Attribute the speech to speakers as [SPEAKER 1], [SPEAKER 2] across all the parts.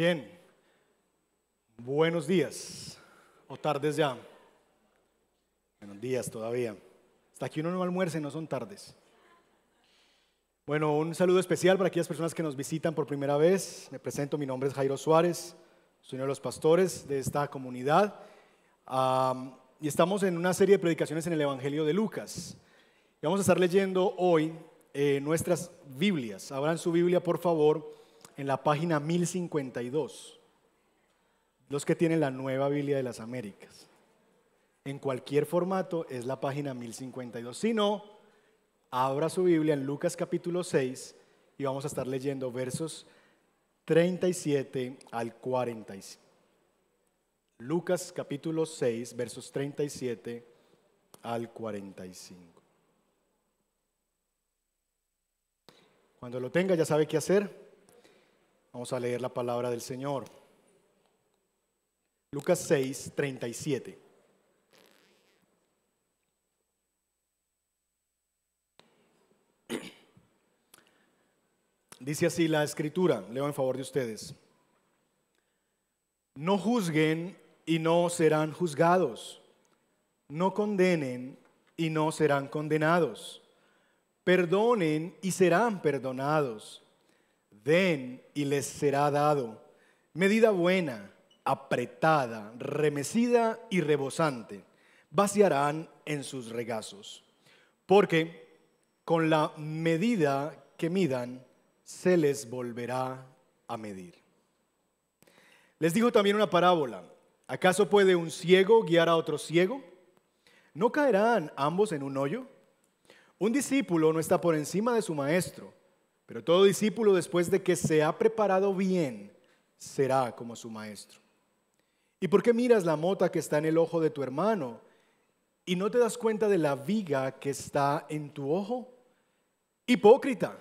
[SPEAKER 1] Bien, buenos días o tardes ya. Buenos días todavía. Hasta aquí uno no almuerce, no son tardes. Bueno, un saludo especial para aquellas personas que nos visitan por primera vez. Me presento, mi nombre es Jairo Suárez, soy uno de los pastores de esta comunidad. y estamos en una serie de predicaciones en el Evangelio de Lucas. Y vamos a estar leyendo hoy eh, nuestras Biblias. Abran su Biblia, por favor, en la página 1052. Los que tienen la nueva Biblia de las Américas. En cualquier formato es la página 1052. Si no, abra su Biblia en Lucas capítulo 6 y vamos a estar leyendo versos 37 al 45. Lucas capítulo 6, versos 37 al 45. Cuando lo tenga ya sabe qué hacer. Vamos a leer la palabra del Señor. Lucas 6, 37. Dice así la escritura, leo en favor de ustedes. No juzguen y no serán juzgados. No condenen y no serán condenados Perdonen y serán perdonados. Den y les será dado. Medida buena, apretada, remecida y rebosante, vaciarán en sus regazos. Porque con la medida que midan, se les volverá a medir. Les digo también una parábola. ¿Acaso puede un ciego guiar a otro ciego? ¿No caerán ambos en un hoyo? Un discípulo no está por encima de su maestro, pero todo discípulo después de que se ha preparado bien será como su maestro. ¿Y por qué miras la mota que está en el ojo de tu hermano y no te das cuenta de la viga que está en tu ojo? Hipócrita,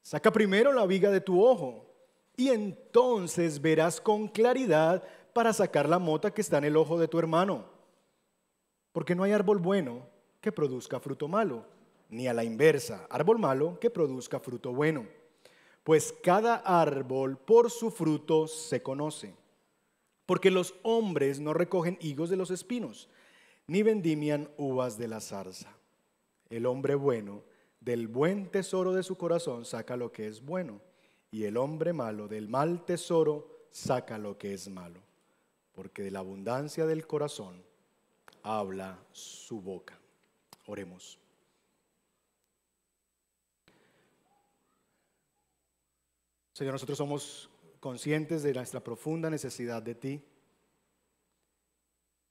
[SPEAKER 1] saca primero la viga de tu ojo y entonces verás con claridad para sacar la mota que está en el ojo de tu hermano. Porque no hay árbol bueno que produzca fruto malo ni a la inversa, árbol malo que produzca fruto bueno. Pues cada árbol por su fruto se conoce. Porque los hombres no recogen higos de los espinos, ni vendimian uvas de la zarza. El hombre bueno del buen tesoro de su corazón saca lo que es bueno, y el hombre malo del mal tesoro saca lo que es malo. Porque de la abundancia del corazón habla su boca. Oremos. Señor, nosotros somos conscientes de nuestra profunda necesidad de ti.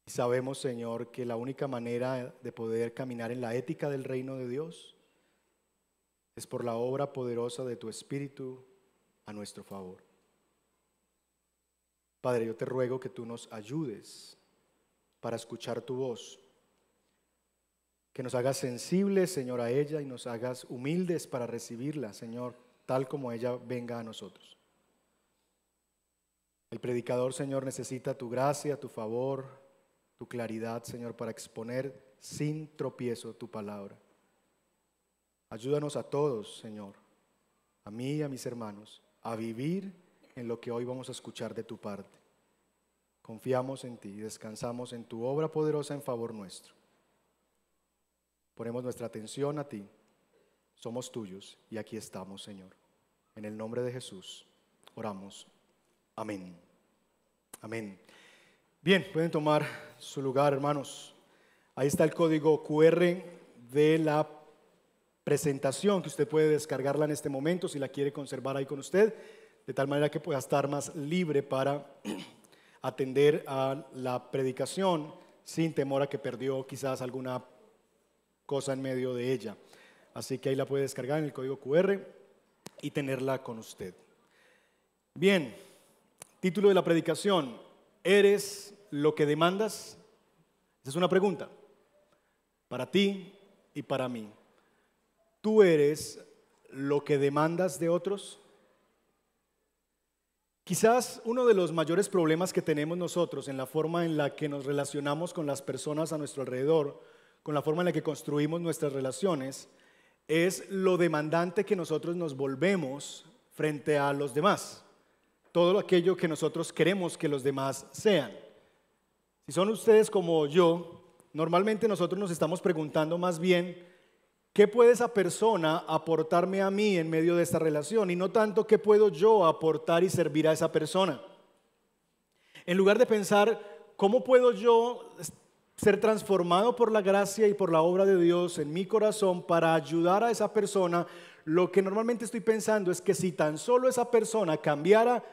[SPEAKER 1] Y sabemos, Señor, que la única manera de poder caminar en la ética del reino de Dios es por la obra poderosa de tu Espíritu a nuestro favor. Padre, yo te ruego que tú nos ayudes para escuchar tu voz, que nos hagas sensibles, Señor, a ella y nos hagas humildes para recibirla, Señor tal como ella venga a nosotros. El predicador, Señor, necesita tu gracia, tu favor, tu claridad, Señor, para exponer sin tropiezo tu palabra. Ayúdanos a todos, Señor, a mí y a mis hermanos, a vivir en lo que hoy vamos a escuchar de tu parte. Confiamos en ti y descansamos en tu obra poderosa en favor nuestro. Ponemos nuestra atención a ti somos tuyos y aquí estamos, Señor. En el nombre de Jesús oramos. Amén. Amén. Bien, pueden tomar su lugar, hermanos. Ahí está el código QR de la presentación que usted puede descargarla en este momento si la quiere conservar ahí con usted, de tal manera que pueda estar más libre para atender a la predicación sin temor a que perdió quizás alguna cosa en medio de ella. Así que ahí la puede descargar en el código QR y tenerla con usted. Bien, título de la predicación, ¿eres lo que demandas? Esa es una pregunta para ti y para mí. ¿Tú eres lo que demandas de otros? Quizás uno de los mayores problemas que tenemos nosotros en la forma en la que nos relacionamos con las personas a nuestro alrededor, con la forma en la que construimos nuestras relaciones, es lo demandante que nosotros nos volvemos frente a los demás. todo aquello que nosotros queremos que los demás sean. Si son ustedes como yo, normalmente nosotros nos estamos preguntando más bien, ¿qué puede esa persona aportarme a mí en medio de esta relación? Y no tanto qué puedo yo aportar y servir a esa persona. En lugar de pensar, ¿cómo puedo yo ser transformado por la gracia y por la obra de Dios en mi corazón para ayudar a esa persona, lo que normalmente estoy pensando es que si tan solo esa persona cambiara,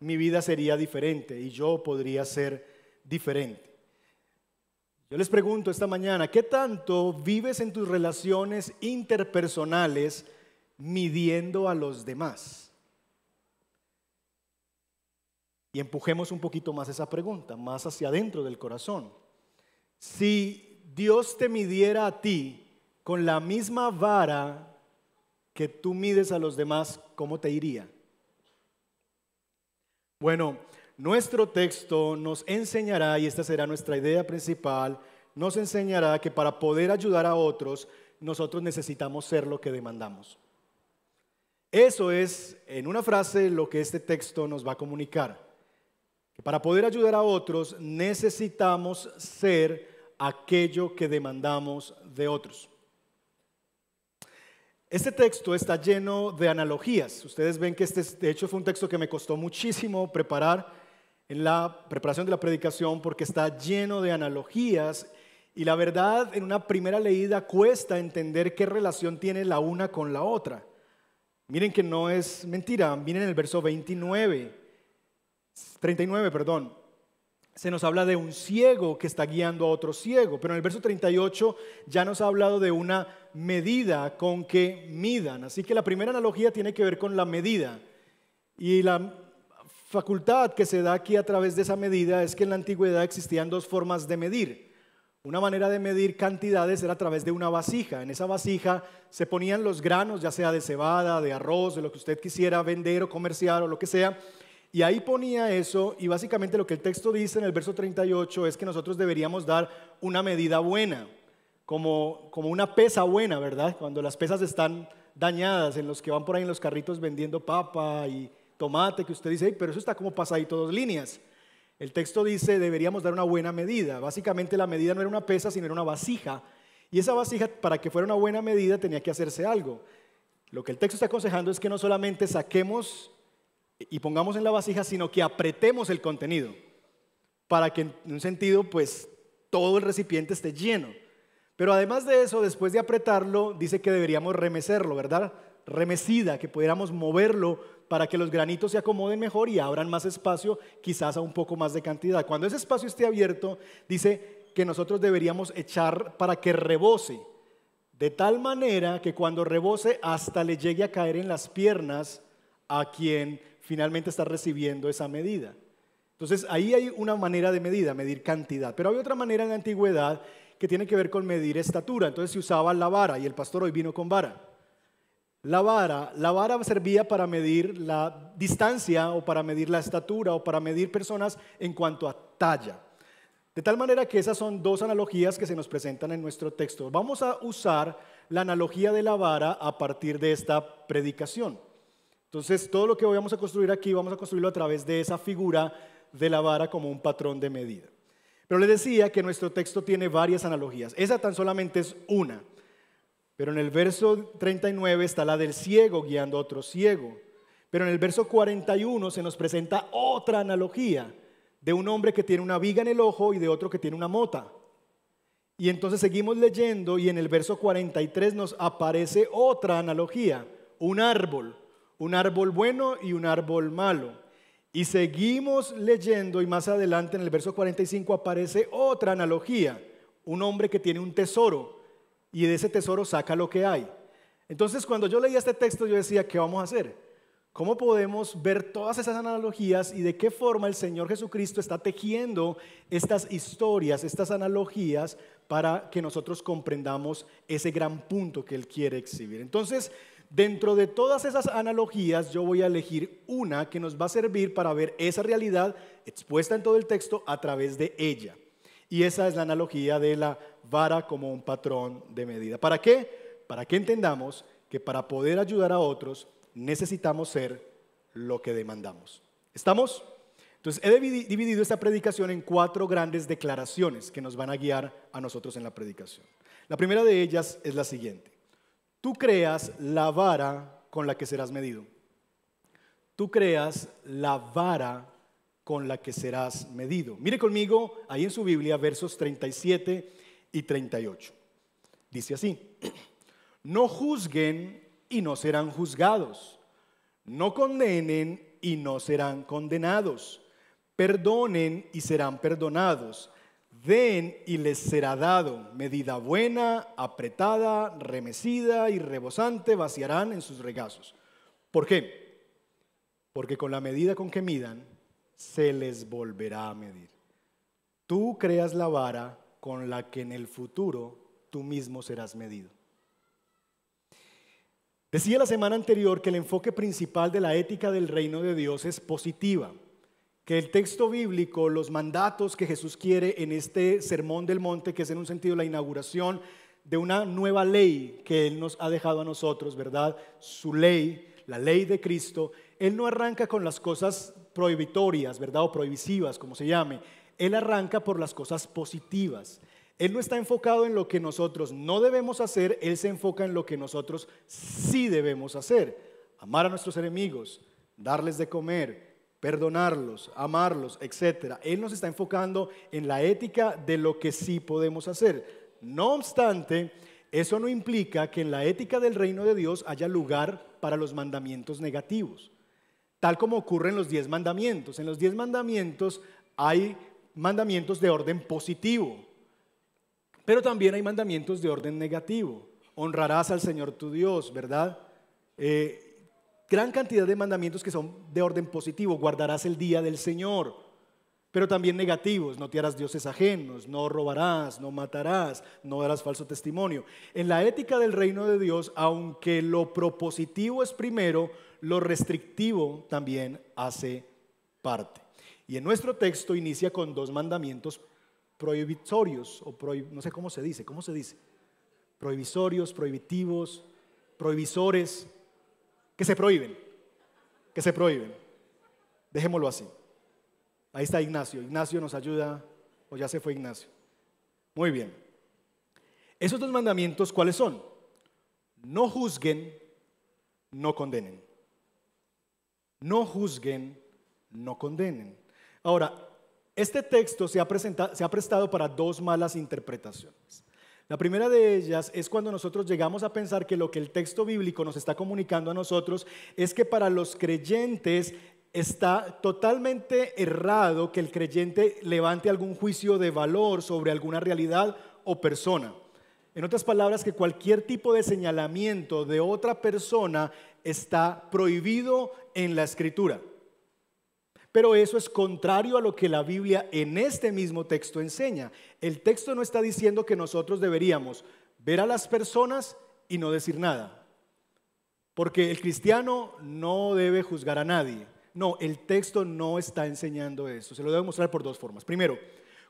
[SPEAKER 1] mi vida sería diferente y yo podría ser diferente. Yo les pregunto esta mañana, ¿qué tanto vives en tus relaciones interpersonales midiendo a los demás? Y empujemos un poquito más esa pregunta, más hacia adentro del corazón. Si Dios te midiera a ti con la misma vara que tú mides a los demás, ¿cómo te iría? Bueno, nuestro texto nos enseñará, y esta será nuestra idea principal, nos enseñará que para poder ayudar a otros, nosotros necesitamos ser lo que demandamos. Eso es, en una frase, lo que este texto nos va a comunicar. Que para poder ayudar a otros necesitamos ser aquello que demandamos de otros. Este texto está lleno de analogías. Ustedes ven que este, de hecho, fue un texto que me costó muchísimo preparar en la preparación de la predicación porque está lleno de analogías y la verdad en una primera leída cuesta entender qué relación tiene la una con la otra. Miren que no es mentira, miren el verso 29, 39, perdón se nos habla de un ciego que está guiando a otro ciego, pero en el verso 38 ya nos ha hablado de una medida con que midan. Así que la primera analogía tiene que ver con la medida. Y la facultad que se da aquí a través de esa medida es que en la antigüedad existían dos formas de medir. Una manera de medir cantidades era a través de una vasija. En esa vasija se ponían los granos, ya sea de cebada, de arroz, de lo que usted quisiera vender o comerciar o lo que sea, y ahí ponía eso, y básicamente lo que el texto dice en el verso 38 es que nosotros deberíamos dar una medida buena, como, como una pesa buena, ¿verdad? Cuando las pesas están dañadas, en los que van por ahí en los carritos vendiendo papa y tomate, que usted dice, pero eso está como pasadito dos líneas. El texto dice, deberíamos dar una buena medida. Básicamente la medida no era una pesa, sino era una vasija. Y esa vasija, para que fuera una buena medida, tenía que hacerse algo. Lo que el texto está aconsejando es que no solamente saquemos y pongamos en la vasija, sino que apretemos el contenido para que en un sentido pues todo el recipiente esté lleno. Pero además de eso, después de apretarlo, dice que deberíamos remecerlo, ¿verdad? Remecida, que pudiéramos moverlo para que los granitos se acomoden mejor y abran más espacio, quizás a un poco más de cantidad. Cuando ese espacio esté abierto, dice que nosotros deberíamos echar para que rebose, de tal manera que cuando rebose hasta le llegue a caer en las piernas a quien finalmente está recibiendo esa medida. Entonces ahí hay una manera de medida, medir cantidad. Pero hay otra manera en la antigüedad que tiene que ver con medir estatura. Entonces se usaba la vara y el pastor hoy vino con vara. La vara, la vara servía para medir la distancia o para medir la estatura o para medir personas en cuanto a talla. De tal manera que esas son dos analogías que se nos presentan en nuestro texto. Vamos a usar la analogía de la vara a partir de esta predicación. Entonces, todo lo que vamos a construir aquí, vamos a construirlo a través de esa figura de la vara como un patrón de medida. Pero le decía que nuestro texto tiene varias analogías. Esa tan solamente es una. Pero en el verso 39 está la del ciego guiando a otro ciego. Pero en el verso 41 se nos presenta otra analogía de un hombre que tiene una viga en el ojo y de otro que tiene una mota. Y entonces seguimos leyendo y en el verso 43 nos aparece otra analogía, un árbol un árbol bueno y un árbol malo. Y seguimos leyendo y más adelante en el verso 45 aparece otra analogía, un hombre que tiene un tesoro y de ese tesoro saca lo que hay. Entonces cuando yo leía este texto yo decía, ¿qué vamos a hacer? ¿Cómo podemos ver todas esas analogías y de qué forma el Señor Jesucristo está tejiendo estas historias, estas analogías para que nosotros comprendamos ese gran punto que Él quiere exhibir? Entonces, Dentro de todas esas analogías yo voy a elegir una que nos va a servir para ver esa realidad expuesta en todo el texto a través de ella. Y esa es la analogía de la vara como un patrón de medida. ¿Para qué? Para que entendamos que para poder ayudar a otros necesitamos ser lo que demandamos. ¿Estamos? Entonces, he dividido esta predicación en cuatro grandes declaraciones que nos van a guiar a nosotros en la predicación. La primera de ellas es la siguiente. Tú creas la vara con la que serás medido. Tú creas la vara con la que serás medido. Mire conmigo ahí en su Biblia versos 37 y 38. Dice así, no juzguen y no serán juzgados, no condenen y no serán condenados, perdonen y serán perdonados, den y les será dado, medida buena, apretada, remecida y rebosante vaciarán en sus regazos. ¿Por qué? Porque con la medida con que midan, se les volverá a medir. Tú creas la vara con la que en el futuro tú mismo serás medido. Decía la semana anterior que el enfoque principal de la ética del reino de Dios es positiva, que el texto bíblico, los mandatos que Jesús quiere en este sermón del monte, que es en un sentido la inauguración de una nueva ley que Él nos ha dejado a nosotros, ¿verdad? Su ley, la ley de Cristo, Él no arranca con las cosas prohibitorias, ¿verdad? O prohibitivas, como se llame. Él arranca por las cosas positivas. Él no está enfocado en lo que nosotros no debemos hacer, Él se enfoca en lo que nosotros sí debemos hacer. Amar a nuestros enemigos, darles de comer, perdonarlos, amarlos, etc. Él nos está enfocando en la ética de lo que sí podemos hacer. No obstante, eso no implica que en la ética del reino de Dios haya lugar para los mandamientos negativos, tal como ocurre en los diez mandamientos. En los diez mandamientos hay mandamientos de orden positivo, pero también hay mandamientos de orden negativo. Honrarás al Señor tu Dios, ¿verdad? Eh, gran cantidad de mandamientos que son de orden positivo. Guardarás el día del Señor. Pero también negativos. No te dioses ajenos, no robarás, no matarás, no darás falso testimonio. En la ética del reino de Dios, aunque lo propositivo es primero, lo restrictivo también hace parte. Y en nuestro texto inicia con dos mandamientos prohibitorios, o no sé cómo se dice, ¿cómo se dice? Prohibitorios, prohibitivos, prohibisores, que se prohíben, que se prohíben. Dejémoslo así. Ahí está Ignacio. Ignacio nos ayuda, o ya se fue Ignacio. Muy bien. Esos dos mandamientos, ¿cuáles son? No juzguen, no condenen. No juzguen, no condenen. Ahora, este texto se ha, se ha prestado para dos malas interpretaciones. La primera de ellas es cuando nosotros llegamos a pensar que lo que el texto bíblico nos está comunicando a nosotros es que para los creyentes está totalmente errado que el creyente levante algún juicio de valor sobre alguna realidad o persona. En otras palabras, que cualquier tipo de señalamiento de otra persona está prohibido en la escritura. Pero eso es contrario a lo que la Biblia en este mismo texto enseña. El texto no está diciendo que nosotros deberíamos ver a las personas y no decir nada. Porque el cristiano no debe juzgar a nadie. No, el texto no está enseñando eso. Se lo debo mostrar por dos formas. Primero,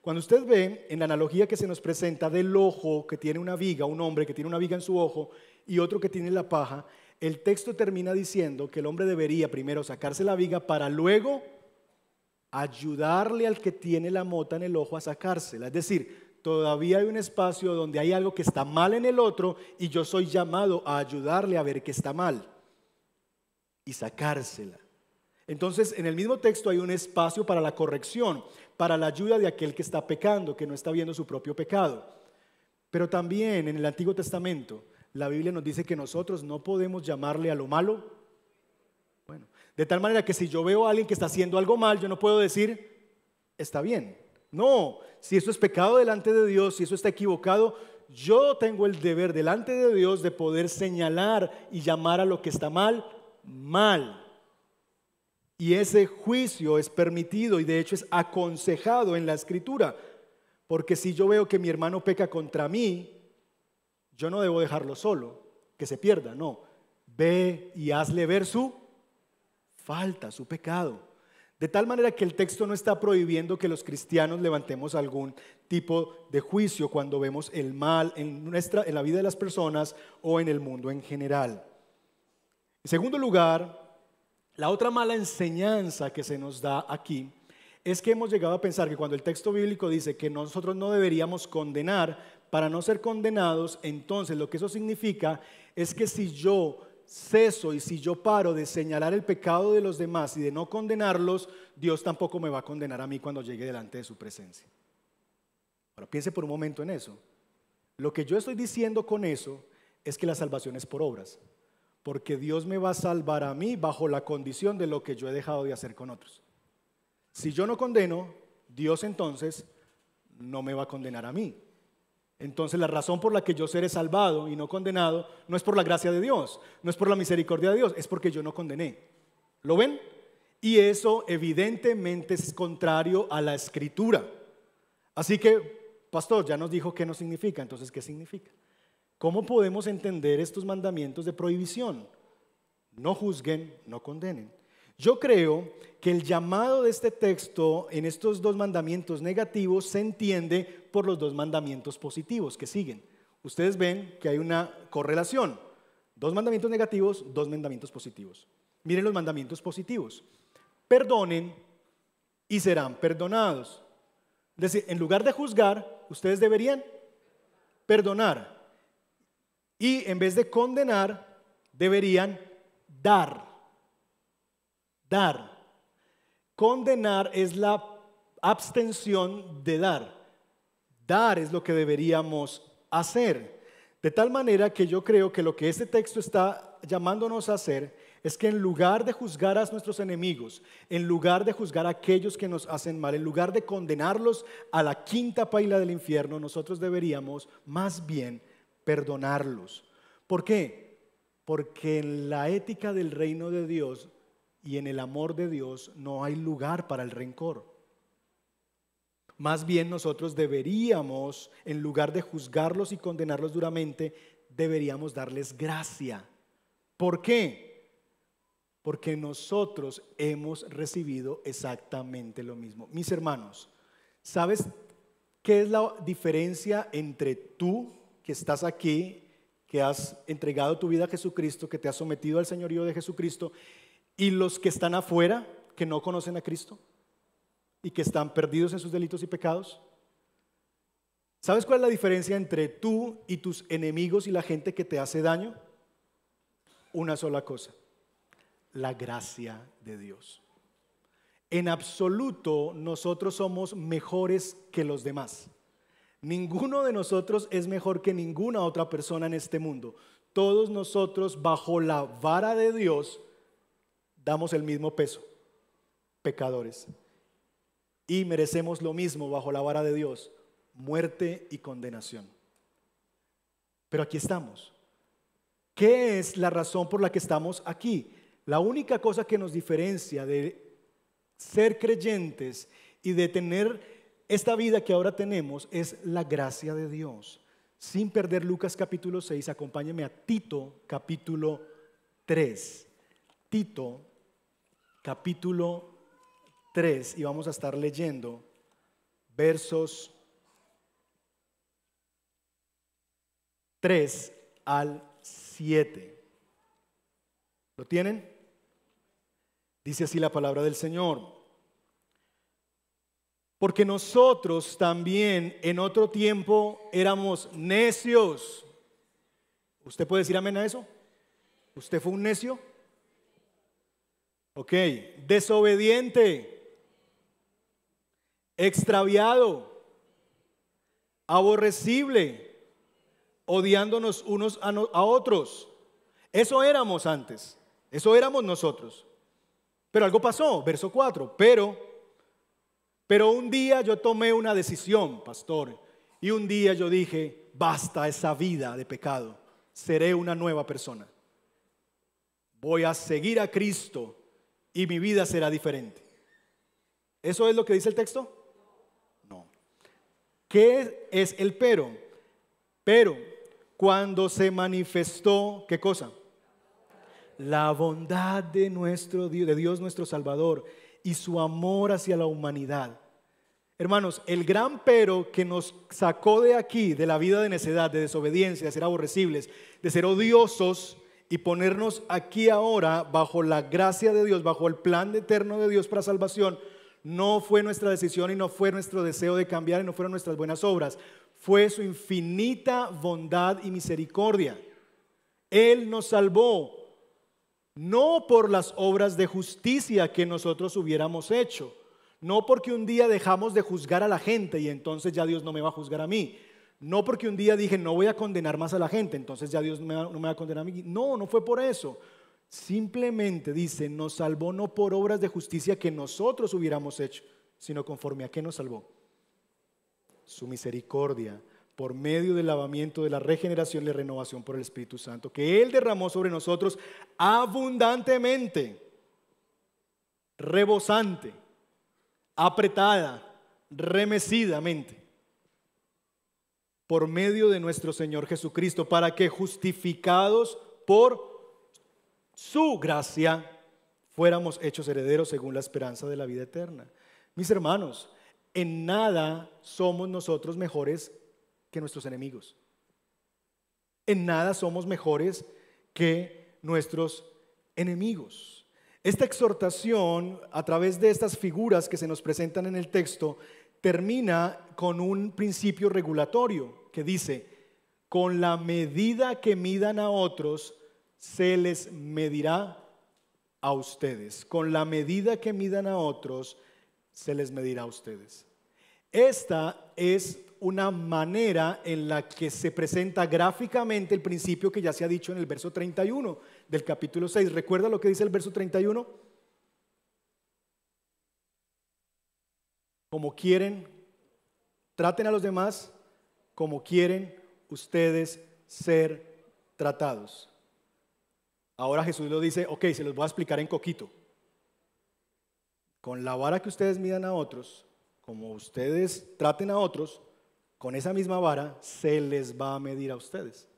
[SPEAKER 1] cuando usted ve en la analogía que se nos presenta del ojo que tiene una viga, un hombre que tiene una viga en su ojo y otro que tiene la paja, el texto termina diciendo que el hombre debería primero sacarse la viga para luego ayudarle al que tiene la mota en el ojo a sacársela. Es decir, todavía hay un espacio donde hay algo que está mal en el otro y yo soy llamado a ayudarle a ver que está mal y sacársela. Entonces, en el mismo texto hay un espacio para la corrección, para la ayuda de aquel que está pecando, que no está viendo su propio pecado. Pero también en el Antiguo Testamento, la Biblia nos dice que nosotros no podemos llamarle a lo malo de tal manera que si yo veo a alguien que está haciendo algo mal, yo no puedo decir, está bien. No, si eso es pecado delante de Dios, si eso está equivocado, yo tengo el deber delante de Dios de poder señalar y llamar a lo que está mal, mal. Y ese juicio es permitido y de hecho es aconsejado en la escritura. Porque si yo veo que mi hermano peca contra mí, yo no debo dejarlo solo, que se pierda, no. Ve y hazle ver su falta, su pecado. De tal manera que el texto no está prohibiendo que los cristianos levantemos algún tipo de juicio cuando vemos el mal en, nuestra, en la vida de las personas o en el mundo en general. En segundo lugar, La otra mala enseñanza que se nos da aquí es que hemos llegado a pensar que cuando el texto bíblico dice que nosotros no deberíamos condenar para no ser condenados, entonces lo que eso significa es que si yo ceso y si yo paro de señalar el pecado de los demás y de no condenarlos, Dios tampoco me va a condenar a mí cuando llegue delante de su presencia. Ahora piense por un momento en eso. Lo que yo estoy diciendo con eso es que la salvación es por obras, porque Dios me va a salvar a mí bajo la condición de lo que yo he dejado de hacer con otros. Si yo no condeno, Dios entonces no me va a condenar a mí. Entonces la razón por la que yo seré salvado y no condenado no es por la gracia de Dios, no es por la misericordia de Dios, es porque yo no condené. ¿Lo ven? Y eso evidentemente es contrario a la escritura. Así que Pastor, ya nos dijo qué no significa, entonces, ¿qué significa? ¿Cómo podemos entender estos mandamientos de prohibición? No juzguen, no condenen. Yo creo que el llamado de este texto en estos dos mandamientos negativos se entiende por los dos mandamientos positivos que siguen. Ustedes ven que hay una correlación. Dos mandamientos negativos, dos mandamientos positivos. Miren los mandamientos positivos. Perdonen y serán perdonados. Es decir, en lugar de juzgar, ustedes deberían perdonar. Y en vez de condenar, deberían dar. Condenar es la abstención de dar. Dar es lo que deberíamos hacer. De tal manera que yo creo que lo que este texto está llamándonos a hacer es que en lugar de juzgar a nuestros enemigos, en lugar de juzgar a aquellos que nos hacen mal, en lugar de condenarlos a la quinta paila del infierno, nosotros deberíamos más bien perdonarlos. ¿Por qué? Porque en la ética del reino de Dios y en el amor de Dios no hay lugar para el rencor. Más bien nosotros deberíamos, en lugar de juzgarlos y condenarlos duramente, deberíamos darles gracia. ¿Por qué? porque nosotros hemos recibido exactamente lo mismo. Mis hermanos, ¿sabes qué es la diferencia entre tú que estás aquí, que has entregado tu vida a Jesucristo, que te has sometido al señorío de Jesucristo, y los que están afuera, que no conocen a Cristo y que están perdidos en sus delitos y pecados? ¿Sabes cuál es la diferencia entre tú y tus enemigos y la gente que te hace daño? Una sola cosa la gracia de Dios. En absoluto nosotros somos mejores que los demás. Ninguno de nosotros es mejor que ninguna otra persona en este mundo. Todos nosotros bajo la vara de Dios damos el mismo peso, pecadores. Y merecemos lo mismo bajo la vara de Dios, muerte y condenación. Pero aquí estamos. ¿Qué es la razón por la que estamos aquí? La única cosa que nos diferencia de ser creyentes y de tener esta vida que ahora tenemos es la gracia de Dios. Sin perder Lucas capítulo 6, acompáñeme a Tito capítulo 3. Tito capítulo 3 y vamos a estar leyendo versos 3 al 7. ¿Lo tienen? Dice así la palabra del Señor. Porque nosotros también en otro tiempo éramos necios. ¿Usted puede decir amén a eso? ¿Usted fue un necio? Ok, desobediente, extraviado, aborrecible, odiándonos unos a, otros. Eso éramos antes, eso éramos nosotros. Pero algo pasó, verso 4, pero, pero un día yo tomé una decisión, pastor, y un día yo dije, basta esa vida de pecado, seré una nueva persona. Voy a seguir a Cristo y mi vida será diferente. ¿Eso es lo que dice el texto? No. ¿Qué es el pero? Pero cuando se manifestó, ¿qué cosa? la bondad de nuestro Dios, de Dios nuestro Salvador y su amor hacia la humanidad. Hermanos, el gran pero que nos sacó de aquí, de la vida de necedad, de desobediencia, de ser aborrecibles, de ser odiosos y ponernos aquí ahora bajo la gracia de Dios, bajo el plan eterno de Dios para salvación, no fue nuestra decisión y no fue nuestro deseo de cambiar y no fueron nuestras buenas obras, fue su infinita bondad y misericordia. Él nos salvó, no por las obras de justicia que nosotros hubiéramos hecho, no porque un día dejamos de juzgar a la gente y entonces ya Dios no me va a juzgar a mí, no porque un día dije no voy a condenar más a la gente, entonces ya Dios no me va, a condenar a mí. No, no fue por eso. Simplemente dice, nos salvó no por obras de justicia que nosotros hubiéramos hecho, sino conforme a qué nos salvó. Su misericordia por medio del lavamiento de la regeneración y renovación por el Espíritu Santo, que Él derramó sobre nosotros abundantemente, rebosante, apretada, remecidamente, por medio de nuestro Señor Jesucristo, para que justificados por su gracia, fuéramos hechos herederos según la esperanza de la vida eterna. Mis hermanos, en nada somos nosotros mejores que nuestros enemigos. En nada somos mejores que nuestros enemigos. Esta exhortación, a través de estas figuras que se nos presentan en el texto, termina con un principio regulatorio que dice, con la medida que midan a otros, se les medirá a ustedes. Con la medida que midan a otros, se les medirá a ustedes. Esta es una manera en la que se presenta gráficamente el principio que ya se ha dicho en el verso 31 del capítulo 6. ¿Recuerda lo que dice el verso 31? Como quieren, traten a los demás como quieren ustedes ser tratados. Ahora Jesús lo dice, ok, se los voy a explicar en coquito. Con la vara que ustedes midan a otros, como ustedes traten a otros, con esa misma vara se les va a medir a ustedes.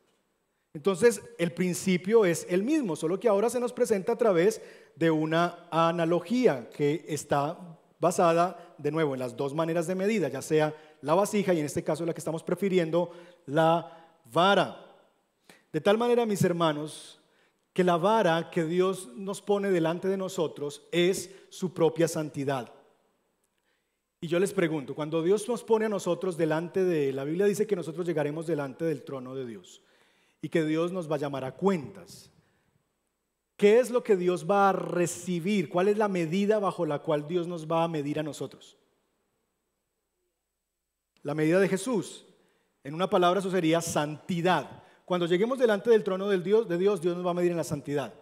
[SPEAKER 1] Entonces, el principio es el mismo, solo que ahora se nos presenta a través de una analogía que está basada, de nuevo, en las dos maneras de medida, ya sea la vasija y en este caso la que estamos prefiriendo, la vara. De tal manera, mis hermanos, que la vara que Dios nos pone delante de nosotros es su propia santidad. Y yo les pregunto, cuando Dios nos pone a nosotros delante de, la Biblia dice que nosotros llegaremos delante del trono de Dios y que Dios nos va a llamar a cuentas. ¿Qué es lo que Dios va a recibir? ¿Cuál es la medida bajo la cual Dios nos va a medir a nosotros? La medida de Jesús. En una palabra eso sería santidad. Cuando lleguemos delante del trono Dios, de Dios, Dios nos va a medir en la santidad.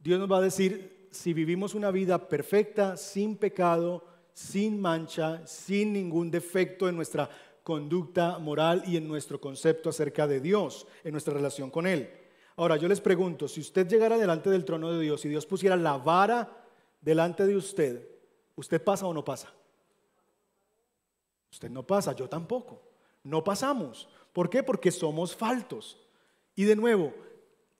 [SPEAKER 1] Dios nos va a decir si vivimos una vida perfecta, sin pecado, sin mancha, sin ningún defecto en nuestra conducta moral y en nuestro concepto acerca de Dios, en nuestra relación con Él. Ahora, yo les pregunto, si usted llegara delante del trono de Dios y Dios pusiera la vara delante de usted, ¿usted pasa o no pasa? Usted no pasa, yo tampoco. No pasamos. ¿Por qué? Porque somos faltos. Y de nuevo,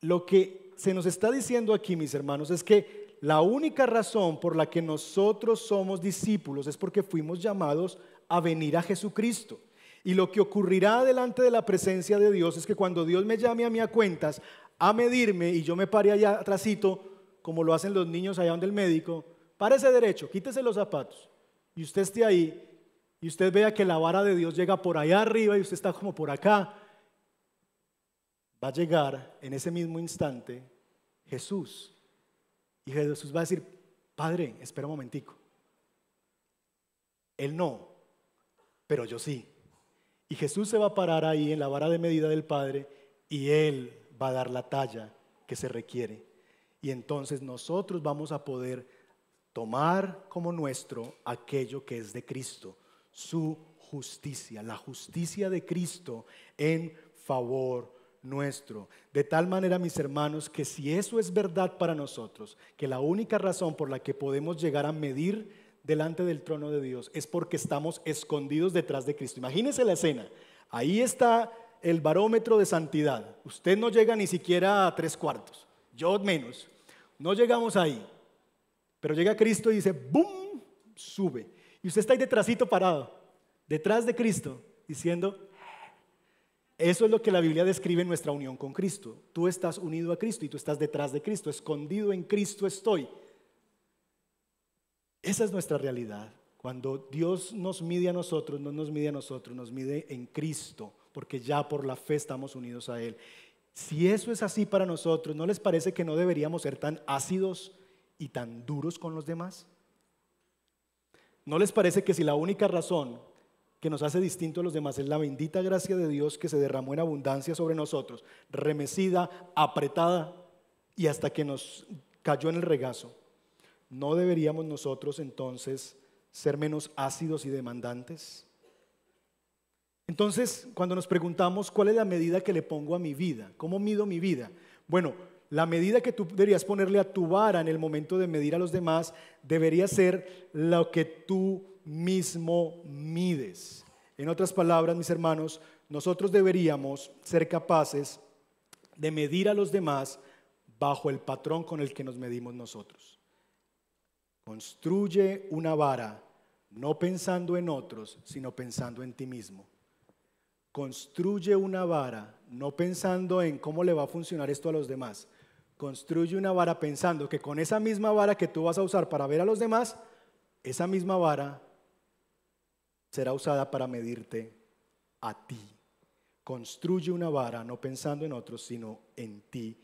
[SPEAKER 1] lo que se nos está diciendo aquí, mis hermanos, es que la única razón por la que nosotros somos discípulos es porque fuimos llamados a venir a Jesucristo. Y lo que ocurrirá delante de la presencia de Dios es que cuando Dios me llame a mí a cuentas, a medirme y yo me pare allá atrásito, como lo hacen los niños allá donde el médico, párese derecho, quítese los zapatos y usted esté ahí y usted vea que la vara de Dios llega por allá arriba y usted está como por acá va a llegar en ese mismo instante Jesús. Y Jesús va a decir, Padre, espera un momentico. Él no, pero yo sí. Y Jesús se va a parar ahí en la vara de medida del Padre y Él va a dar la talla que se requiere. Y entonces nosotros vamos a poder tomar como nuestro aquello que es de Cristo, su justicia, la justicia de Cristo en favor nuestro. De tal manera, mis hermanos, que si eso es verdad para nosotros, que la única razón por la que podemos llegar a medir delante del trono de Dios es porque estamos escondidos detrás de Cristo. Imagínense la escena. Ahí está el barómetro de santidad. Usted no llega ni siquiera a tres cuartos. Yo menos. No llegamos ahí. Pero llega Cristo y dice, ¡boom! Sube. Y usted está ahí detrásito parado, detrás de Cristo, diciendo, Eso es lo que la Biblia describe en nuestra unión con Cristo. Tú estás unido a Cristo y tú estás detrás de Cristo, escondido en Cristo estoy. Esa es nuestra realidad. Cuando Dios nos mide a nosotros, no nos mide a nosotros, nos mide en Cristo, porque ya por la fe estamos unidos a Él. Si eso es así para nosotros, ¿no les parece que no deberíamos ser tan ácidos y tan duros con los demás? ¿No les parece que si la única razón que nos hace distinto a los demás es la bendita gracia de Dios que se derramó en abundancia sobre nosotros, remecida, apretada y hasta que nos cayó en el regazo? ¿No deberíamos nosotros entonces ser menos ácidos y demandantes? Entonces, cuando nos preguntamos cuál es la medida que le pongo a mi vida, ¿cómo mido mi vida? Bueno, la medida que tú deberías ponerle a tu vara en el momento de medir a los demás debería ser lo que tú mismo mides. En otras palabras, mis hermanos, nosotros deberíamos ser capaces de medir a los demás bajo el patrón con el que nos medimos nosotros. Construye una vara no pensando en otros, sino pensando en ti mismo. Construye una vara no pensando en cómo le va a funcionar esto a los demás. Construye una vara pensando que con esa misma vara que tú vas a usar para ver a los demás, esa misma vara será usada para medirte a ti. Construye una vara no pensando en otros, sino en ti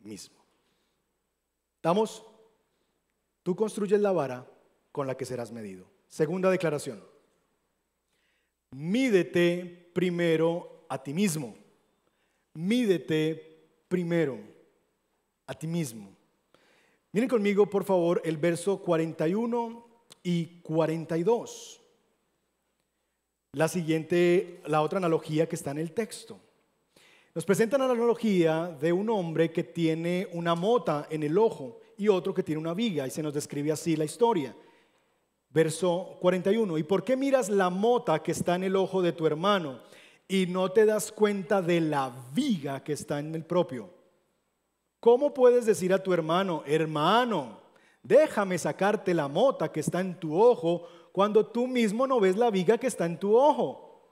[SPEAKER 1] mismo. ¿Estamos? Tú construyes la vara con la que serás medido. Segunda declaración. Mídete primero a ti mismo. Mídete primero a ti mismo. Miren conmigo, por favor, el verso 41 y 42. La siguiente, la otra analogía que está en el texto. Nos presentan la analogía de un hombre que tiene una mota en el ojo y otro que tiene una viga, y se nos describe así la historia. Verso 41, ¿y por qué miras la mota que está en el ojo de tu hermano y no te das cuenta de la viga que está en el propio? ¿Cómo puedes decir a tu hermano, hermano, déjame sacarte la mota que está en tu ojo cuando tú mismo no ves la viga que está en tu ojo?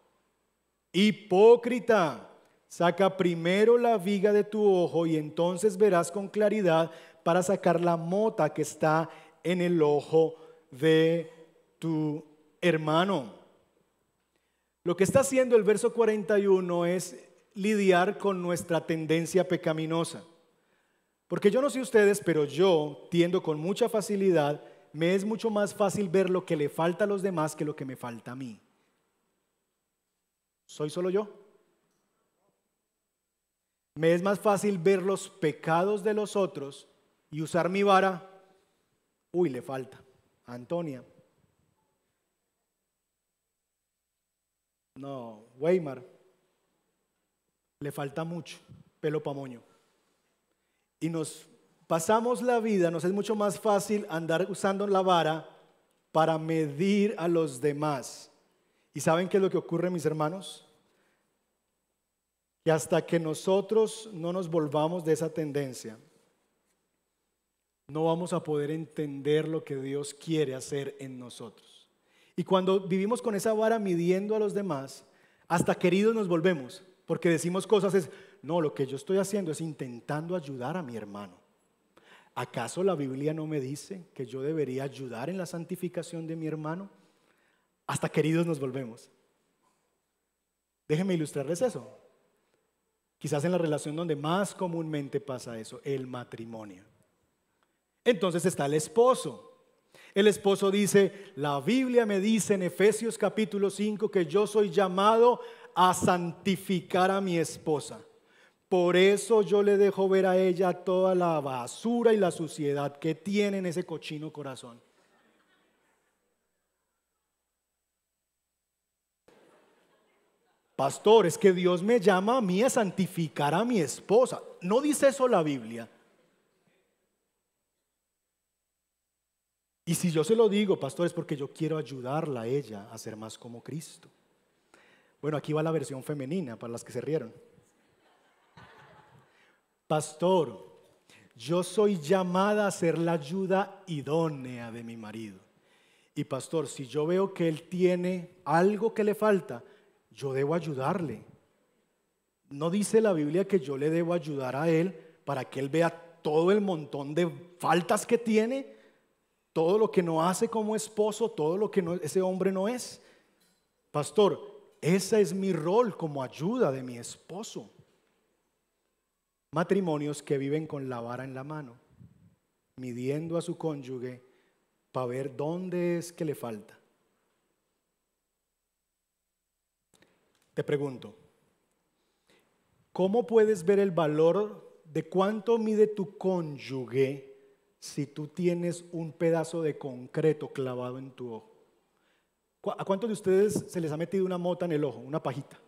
[SPEAKER 1] Hipócrita, saca primero la viga de tu ojo y entonces verás con claridad para sacar la mota que está en el ojo de tu hermano. Lo que está haciendo el verso 41 es lidiar con nuestra tendencia pecaminosa. Porque yo no sé ustedes, pero yo tiendo con mucha facilidad, me es mucho más fácil ver lo que le falta a los demás que lo que me falta a mí. ¿Soy solo yo? Me es más fácil ver los pecados de los otros y usar mi vara. Uy, le falta. Antonia. No, Weimar. Le falta mucho pelo pamoño. Y nos pasamos la vida, nos es mucho más fácil andar usando la vara para medir a los demás. ¿Y saben qué es lo que ocurre, mis hermanos? Que hasta que nosotros no nos volvamos de esa tendencia, no vamos a poder entender lo que Dios quiere hacer en nosotros. Y cuando vivimos con esa vara midiendo a los demás, hasta queridos nos volvemos, porque decimos cosas es, no, lo que yo estoy haciendo es intentando ayudar a mi hermano. ¿Acaso la Biblia no me dice que yo debería ayudar en la santificación de mi hermano? Hasta queridos nos volvemos. Déjenme ilustrarles eso. Quizás en la relación donde más comúnmente pasa eso, el matrimonio. Entonces está el esposo. El esposo dice, la Biblia me dice en Efesios capítulo 5 que yo soy llamado a santificar a mi esposa. Por eso yo le dejo ver a ella toda la basura y la suciedad que tiene en ese cochino corazón. Pastor, es que Dios me llama a mí a santificar a mi esposa. No dice eso la Biblia. Y si yo se lo digo, pastor, es porque yo quiero ayudarla a ella a ser más como Cristo. Bueno, aquí va la versión femenina para las que se rieron. Pastor, yo soy llamada a ser la ayuda idónea de mi marido. Y pastor, si yo veo que él tiene algo que le falta, yo debo ayudarle. no dice la Biblia que yo le debo ayudar a él para que él vea todo el montón de faltas que tiene, todo lo que no hace como esposo, todo lo que ese hombre no es. Pastor, ese es mi rol como ayuda de mi esposo. Matrimonios que viven con la vara en la mano, midiendo a su cónyuge para ver dónde es que le falta. Te pregunto, ¿cómo puedes ver el valor de cuánto mide tu cónyuge si tú tienes un pedazo de concreto clavado en tu ojo? ¿A cuántos de ustedes se les ha metido una mota en el ojo, una pajita?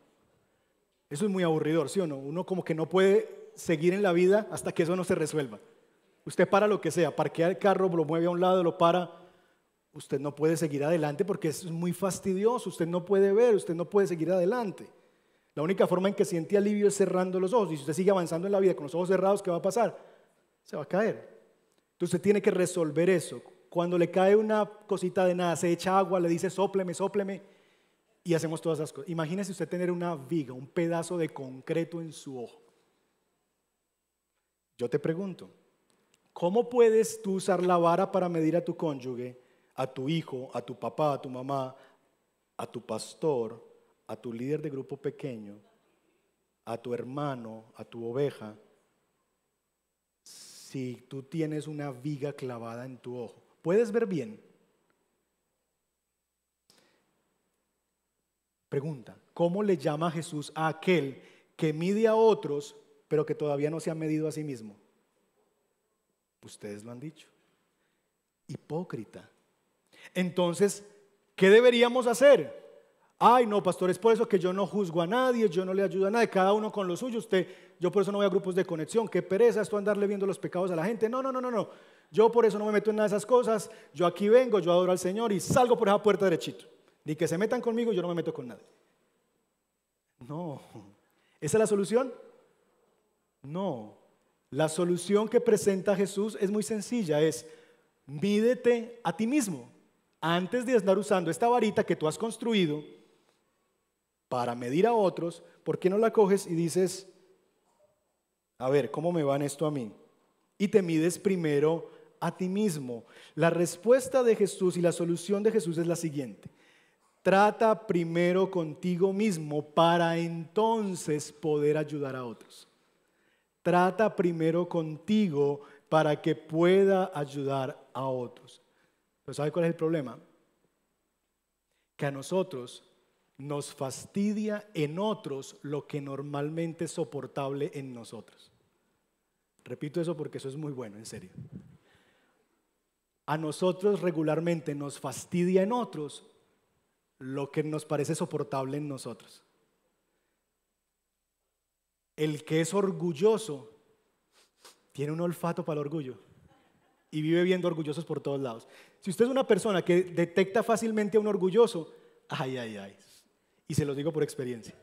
[SPEAKER 1] Eso es muy aburridor, ¿sí o no? Uno como que no puede seguir en la vida hasta que eso no se resuelva. Usted para lo que sea, parquea el carro, lo mueve a un lado, lo para. Usted no puede seguir adelante porque es muy fastidioso. Usted no puede ver, usted no puede seguir adelante. La única forma en que siente alivio es cerrando los ojos. Y si usted sigue avanzando en la vida con los ojos cerrados, ¿qué va a pasar? Se va a caer. Usted tiene que resolver eso. Cuando le cae una cosita de nada, se echa agua, le dice sopleme, sopleme, y hacemos todas esas cosas. Imagínese usted tener una viga, un pedazo de concreto en su ojo. Yo te pregunto, ¿Cómo puedes tú usar la vara para medir a tu cónyuge, a tu hijo, a tu papá, a tu mamá, a tu pastor, a tu líder de grupo pequeño, a tu hermano, a tu oveja, si tú tienes una viga clavada en tu ojo? ¿Puedes ver bien? Pregunta, ¿cómo le llama Jesús a aquel que mide a otros, pero que todavía no se ha medido a sí mismo? Ustedes lo han dicho. Hipócrita. Entonces, ¿qué deberíamos hacer? Ay, no, pastor, es por eso que yo no juzgo a nadie, yo no le ayudo a nadie, cada uno con lo suyo. Usted, yo por eso no voy a grupos de conexión. Qué pereza esto andarle viendo los pecados a la gente. No, no, no, no, no. Yo por eso no me meto en nada de esas cosas. Yo aquí vengo, yo adoro al Señor y salgo por esa puerta derechito. Ni que se metan conmigo, yo no me meto con nadie. No. ¿Esa es la solución? No. La solución que presenta Jesús es muy sencilla, es mídete a ti mismo. Antes de estar usando esta varita que tú has construido para medir a otros, ¿por qué no la coges y dices, a ver, ¿cómo me va en esto a mí? Y te mides primero a ti mismo. La respuesta de Jesús y la solución de Jesús es la siguiente. Trata primero contigo mismo para entonces poder ayudar a otros trata primero contigo para que pueda ayudar a otros. Pero ¿sabe cuál es el problema? Que a nosotros nos fastidia en otros lo que normalmente es soportable en nosotros. Repito eso porque eso es muy bueno, en serio. A nosotros regularmente nos fastidia en otros lo que nos parece soportable en nosotros. El que es orgulloso tiene un olfato para el orgullo y vive viendo orgullosos por todos lados. Si usted es una persona que detecta fácilmente a un orgulloso, ay, ay, ay, y se lo digo por experiencia,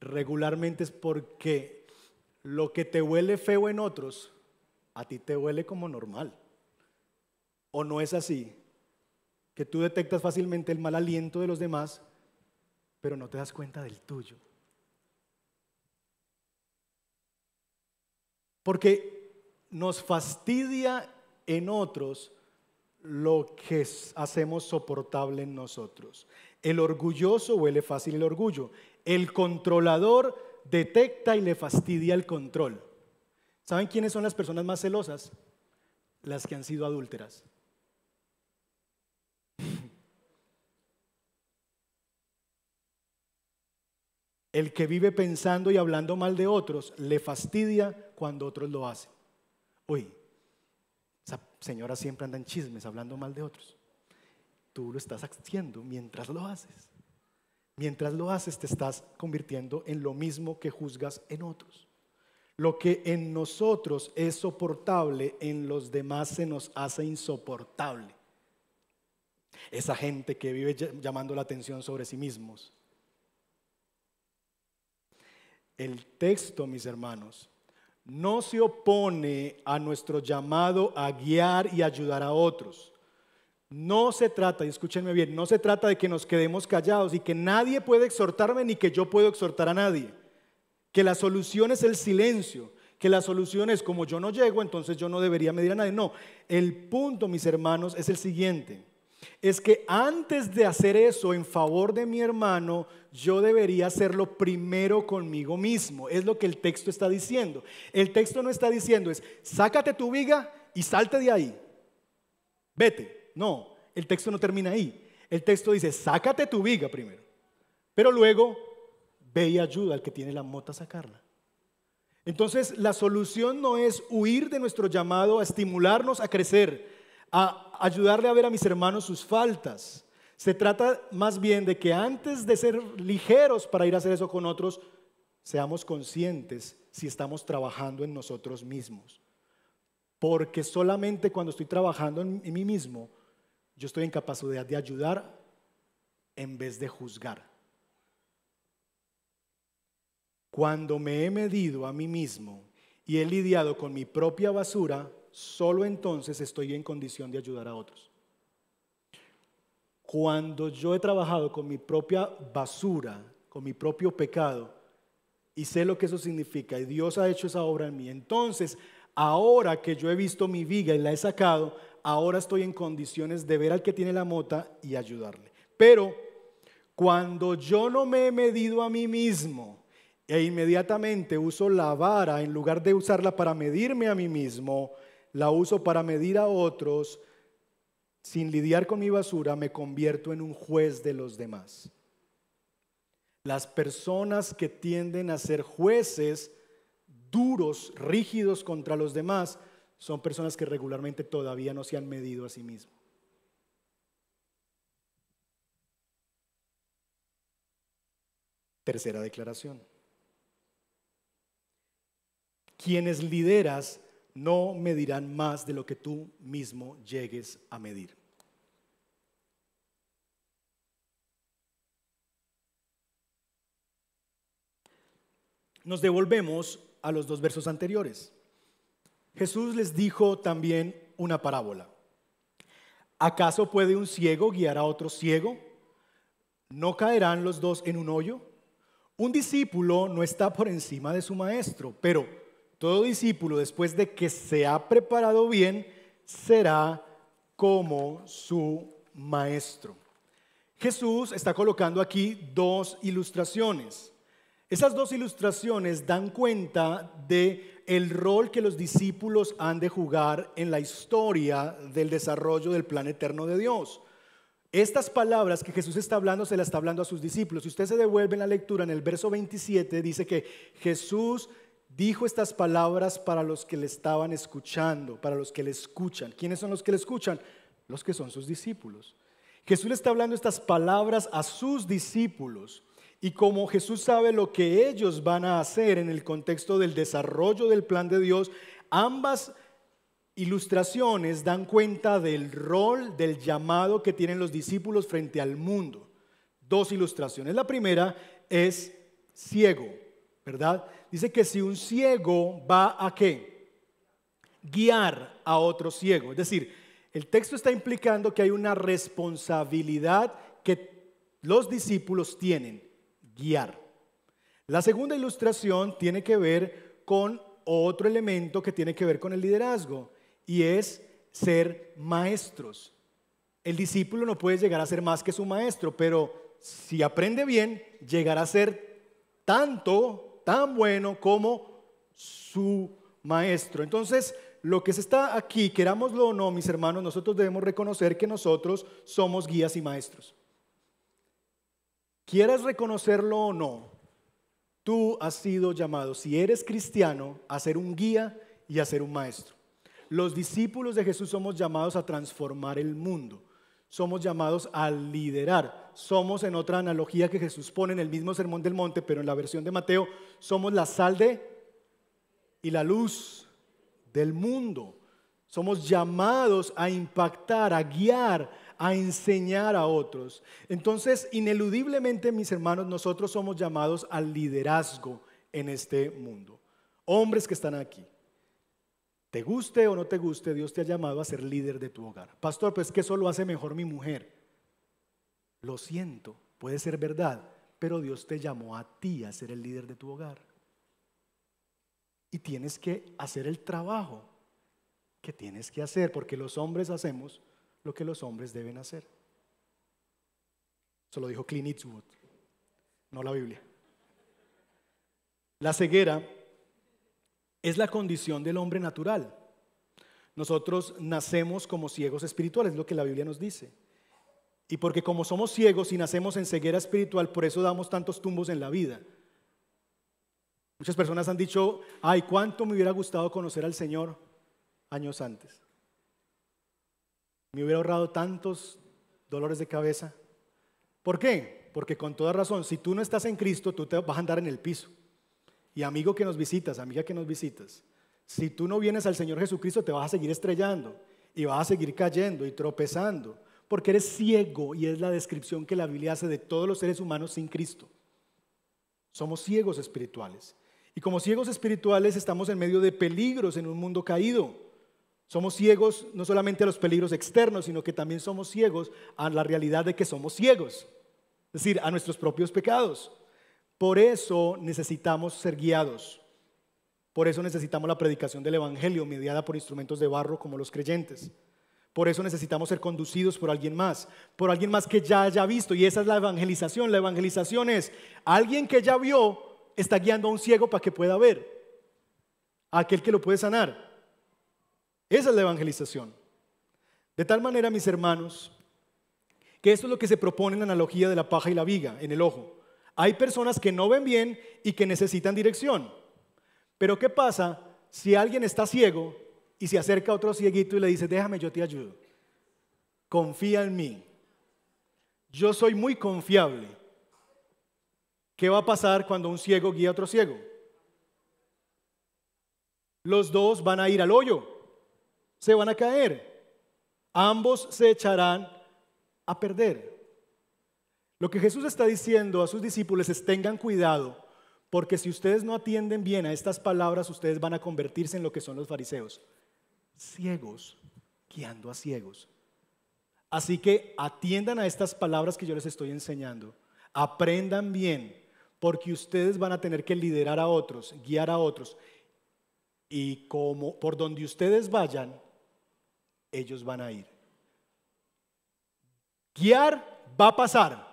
[SPEAKER 1] regularmente es porque lo que te huele feo en otros, a ti te huele como normal. ¿O no es así? Que tú detectas fácilmente el mal aliento de los demás, pero no te das cuenta del tuyo. Porque nos fastidia en otros lo que hacemos soportable en nosotros. El orgulloso huele fácil el orgullo. El controlador detecta y le fastidia el control. ¿Saben quiénes son las personas más celosas? Las que han sido adúlteras. El que vive pensando y hablando mal de otros le fastidia cuando otros lo hacen. Uy, esa señora siempre anda en chismes hablando mal de otros. Tú lo estás haciendo mientras lo haces. Mientras lo haces te estás convirtiendo en lo mismo que juzgas en otros. Lo que en nosotros es soportable, en los demás se nos hace insoportable. Esa gente que vive llamando la atención sobre sí mismos, el texto, mis hermanos, no se opone a nuestro llamado a guiar y ayudar a otros. No se trata, y escúchenme bien, no se trata de que nos quedemos callados y que nadie puede exhortarme ni que yo puedo exhortar a nadie. que la solución es el silencio, que la solución es como yo no llego, entonces yo no debería medir a nadie. No, el punto, mis hermanos, es el siguiente. Es que antes de hacer eso en favor de mi hermano, yo debería hacerlo primero conmigo mismo. Es lo que el texto está diciendo. El texto no está diciendo es, sácate tu viga y salte de ahí. Vete. No, el texto no termina ahí. El texto dice, sácate tu viga primero. Pero luego ve y ayuda al que tiene la mota a sacarla. Entonces, la solución no es huir de nuestro llamado a estimularnos a crecer, a ayudarle a ver a mis hermanos sus faltas. Se trata más bien de que antes de ser ligeros para ir a hacer eso con otros, seamos conscientes si estamos trabajando en nosotros mismos. Porque solamente cuando estoy trabajando en, mí mismo, yo estoy en capacidad de ayudar en vez de juzgar. Cuando me he medido a mí mismo y he lidiado con mi propia basura, solo entonces estoy en condición de ayudar a otros. Cuando yo he trabajado con mi propia basura, con mi propio pecado, y sé lo que eso significa, y Dios ha hecho esa obra en mí, entonces, ahora que yo he visto mi viga y la he sacado, ahora estoy en condiciones de ver al que tiene la mota y ayudarle. Pero cuando yo no me he medido a mí mismo, e inmediatamente uso la vara en lugar de usarla para medirme a mí mismo, la uso para medir a otros, sin lidiar con mi basura, me convierto en un juez de los demás. Las personas que tienden a ser jueces duros, rígidos contra los demás, son personas que regularmente todavía no se han medido a sí mismos. Tercera declaración. Quienes lideras no medirán más de lo que tú mismo llegues a medir. Nos devolvemos a los dos versos anteriores. Jesús les dijo también una parábola. ¿Acaso puede un ciego guiar a otro ciego? ¿No caerán los dos en un hoyo? Un discípulo no está por encima de su maestro, pero todo discípulo, después de que se ha preparado bien, será como su maestro. Jesús está colocando aquí dos ilustraciones. Esas dos ilustraciones dan cuenta de el rol que los discípulos han de jugar en la historia del desarrollo del plan eterno de Dios. Estas palabras que Jesús está hablando se las está hablando a sus discípulos. Si usted se devuelve en la lectura en el verso 27 dice que Jesús dijo estas palabras para los que le estaban escuchando, para los que le escuchan. ¿Quiénes son los que le escuchan? Los que son sus discípulos. Jesús le está hablando estas palabras a sus discípulos. Y como Jesús sabe lo que ellos van a hacer en el contexto del desarrollo del plan de Dios, ambas ilustraciones dan cuenta del rol, del llamado que tienen los discípulos frente al mundo. Dos ilustraciones. La primera es ciego, ¿verdad? dice que si un ciego va a qué? Guiar a otro ciego. Es decir, el texto está implicando que hay una responsabilidad que los discípulos tienen, La segunda ilustración tiene que ver con otro elemento que tiene que ver con el liderazgo y es ser maestros. El discípulo no puede llegar a ser más que su maestro, pero si aprende bien, llegará a ser tanto tan bueno como su maestro. Entonces, lo que se está aquí, querámoslo o no, mis hermanos, nosotros debemos reconocer que nosotros somos guías y maestros. Quieras reconocerlo o no, tú has sido llamado, si eres cristiano, a ser un guía y a ser un maestro. Los discípulos de Jesús somos llamados a transformar el mundo somos llamados a liderar. Somos, en otra analogía que Jesús pone en el mismo Sermón del Monte, pero en la versión de Mateo, somos la sal de y la luz del mundo. Somos llamados a impactar, a guiar, a enseñar a otros. Entonces, ineludiblemente, mis hermanos, nosotros somos llamados al liderazgo en este mundo. Hombres que están aquí, te guste o no te guste, Dios te ha llamado a ser líder de tu hogar. Pastor, pues que eso lo hace mejor mi mujer. Lo siento, puede ser verdad, pero Dios te llamó a ti a ser el líder de tu hogar. y tienes que hacer el trabajo que tienes que hacer, porque los hombres hacemos lo que los hombres deben hacer. Eso lo dijo Clint Eastwood, no la Biblia. La ceguera es la condición del hombre natural. Nosotros nacemos como ciegos espirituales, es lo que la Biblia nos dice. Y porque como somos ciegos y nacemos en ceguera espiritual, por eso damos tantos tumbos en la vida. Muchas personas han dicho, ay, cuánto me hubiera gustado conocer al Señor años antes. Me hubiera ahorrado tantos dolores de cabeza. ¿Por qué? Porque con toda razón, si tú no estás en Cristo, tú te vas a andar en el piso. Y amigo que nos visitas, amiga que nos visitas, si tú no vienes al Señor Jesucristo, te vas a seguir estrellando y vas a seguir cayendo y tropezando, porque eres ciego y es la descripción que la Biblia hace de todos los seres humanos sin Cristo. Somos ciegos espirituales. Y como ciegos espirituales estamos en medio de peligros en un mundo caído. Somos ciegos no solamente a los peligros externos, sino que también somos ciegos a la realidad de que somos ciegos, es decir, a nuestros propios pecados. Por eso necesitamos ser guiados. Por eso necesitamos la predicación del Evangelio mediada por instrumentos de barro como los creyentes. Por eso necesitamos ser conducidos por alguien más, por alguien más que ya haya visto. Y esa es la evangelización. La evangelización es alguien que ya vio está guiando a un ciego para que pueda ver, a aquel que lo puede sanar. Esa es la evangelización. De tal manera, mis hermanos, que esto es lo que se propone en la analogía de la paja y la viga en el ojo. Hay personas que no ven bien y que necesitan dirección. Pero ¿qué pasa si alguien está ciego y se acerca a otro cieguito y le dice, déjame, yo te ayudo? Confía en mí. Yo soy muy confiable. ¿Qué va a pasar cuando un ciego guía a otro ciego? Los dos van a ir al hoyo, se van a caer, ambos se echarán a perder. Lo que Jesús está diciendo a sus discípulos es tengan cuidado porque si ustedes no atienden bien a estas palabras, ustedes van a convertirse en lo que son los fariseos, ciegos, guiando a ciegos. Así que atiendan a estas palabras que yo les estoy enseñando. Aprendan bien, porque ustedes van a tener que liderar a otros, guiar a otros. Y como por donde ustedes vayan, ellos van a ir. Guiar va a pasar,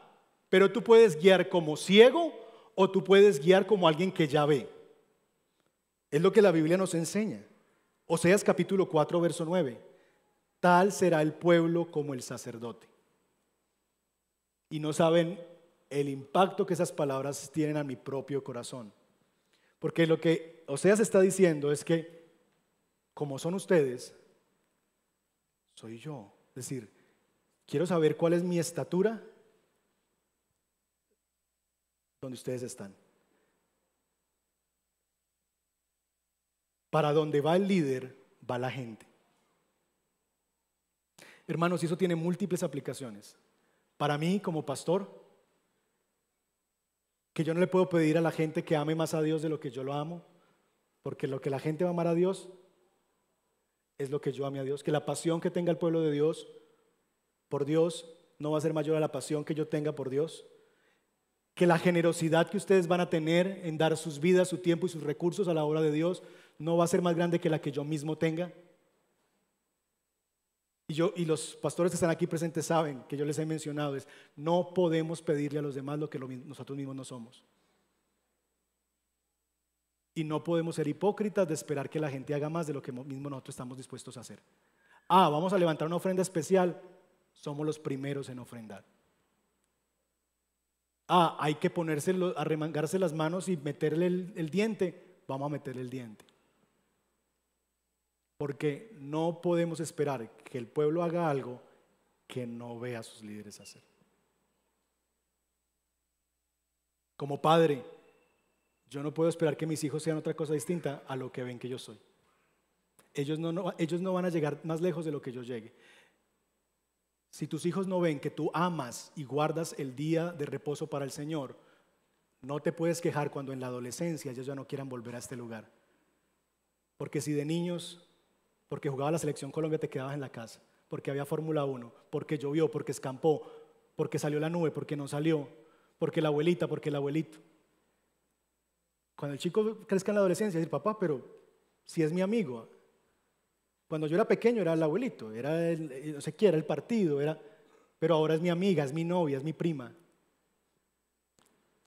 [SPEAKER 1] pero tú puedes guiar como ciego o tú puedes guiar como alguien que ya ve. Es lo que la Biblia nos enseña. Oseas capítulo 4, verso 9. Tal será el pueblo como el sacerdote. Y no saben el impacto que esas palabras tienen a mi propio corazón. Porque lo que Oseas está diciendo es que, como son ustedes, soy yo. Es decir, quiero saber cuál es mi estatura donde ustedes están. Para donde va el líder, va la gente. Hermanos, eso tiene múltiples aplicaciones. Para mí, como pastor, que yo no le puedo pedir a la gente que ame más a Dios de lo que yo lo amo, porque lo que la gente va a amar a Dios es lo que yo ame a Dios. Que la pasión que tenga el pueblo de Dios por Dios no va a ser mayor a la pasión que yo tenga por Dios que la generosidad que ustedes van a tener en dar sus vidas, su tiempo y sus recursos a la obra de Dios no va a ser más grande que la que yo mismo tenga. Y, yo, y los pastores que están aquí presentes saben que yo les he mencionado es, no podemos pedirle a los demás lo que nosotros mismos no somos. Y no podemos ser hipócritas de esperar que la gente haga más de lo que mismo nosotros estamos dispuestos a hacer. Ah, vamos a levantar una ofrenda especial. Somos los primeros en ofrendar. Ah, hay que ponerse, a remangarse las manos y meterle el, diente. Vamos a meterle el diente. Porque no podemos esperar que el pueblo haga algo que no vea a sus líderes hacer. Como padre, yo no puedo esperar que mis hijos sean otra cosa distinta a lo que ven que yo soy. Ellos no, ellos no van a llegar más lejos de lo que yo llegue. Si tus hijos no ven que tú amas y guardas el día de reposo para el Señor, no te puedes quejar cuando en la adolescencia ellos ya no quieran volver a este lugar. Porque si de niños, porque jugaba la selección Colombia, te quedabas en la casa, porque había Fórmula 1, porque llovió, porque escampó, porque salió la nube, porque no salió, porque la abuelita, porque el abuelito. Cuando el chico crezca en la adolescencia, decir, papá, pero si es mi amigo. Cuando yo era pequeño era el abuelito, era el, no sé qué, era el partido, era, pero ahora es mi amiga, es mi novia, es mi prima.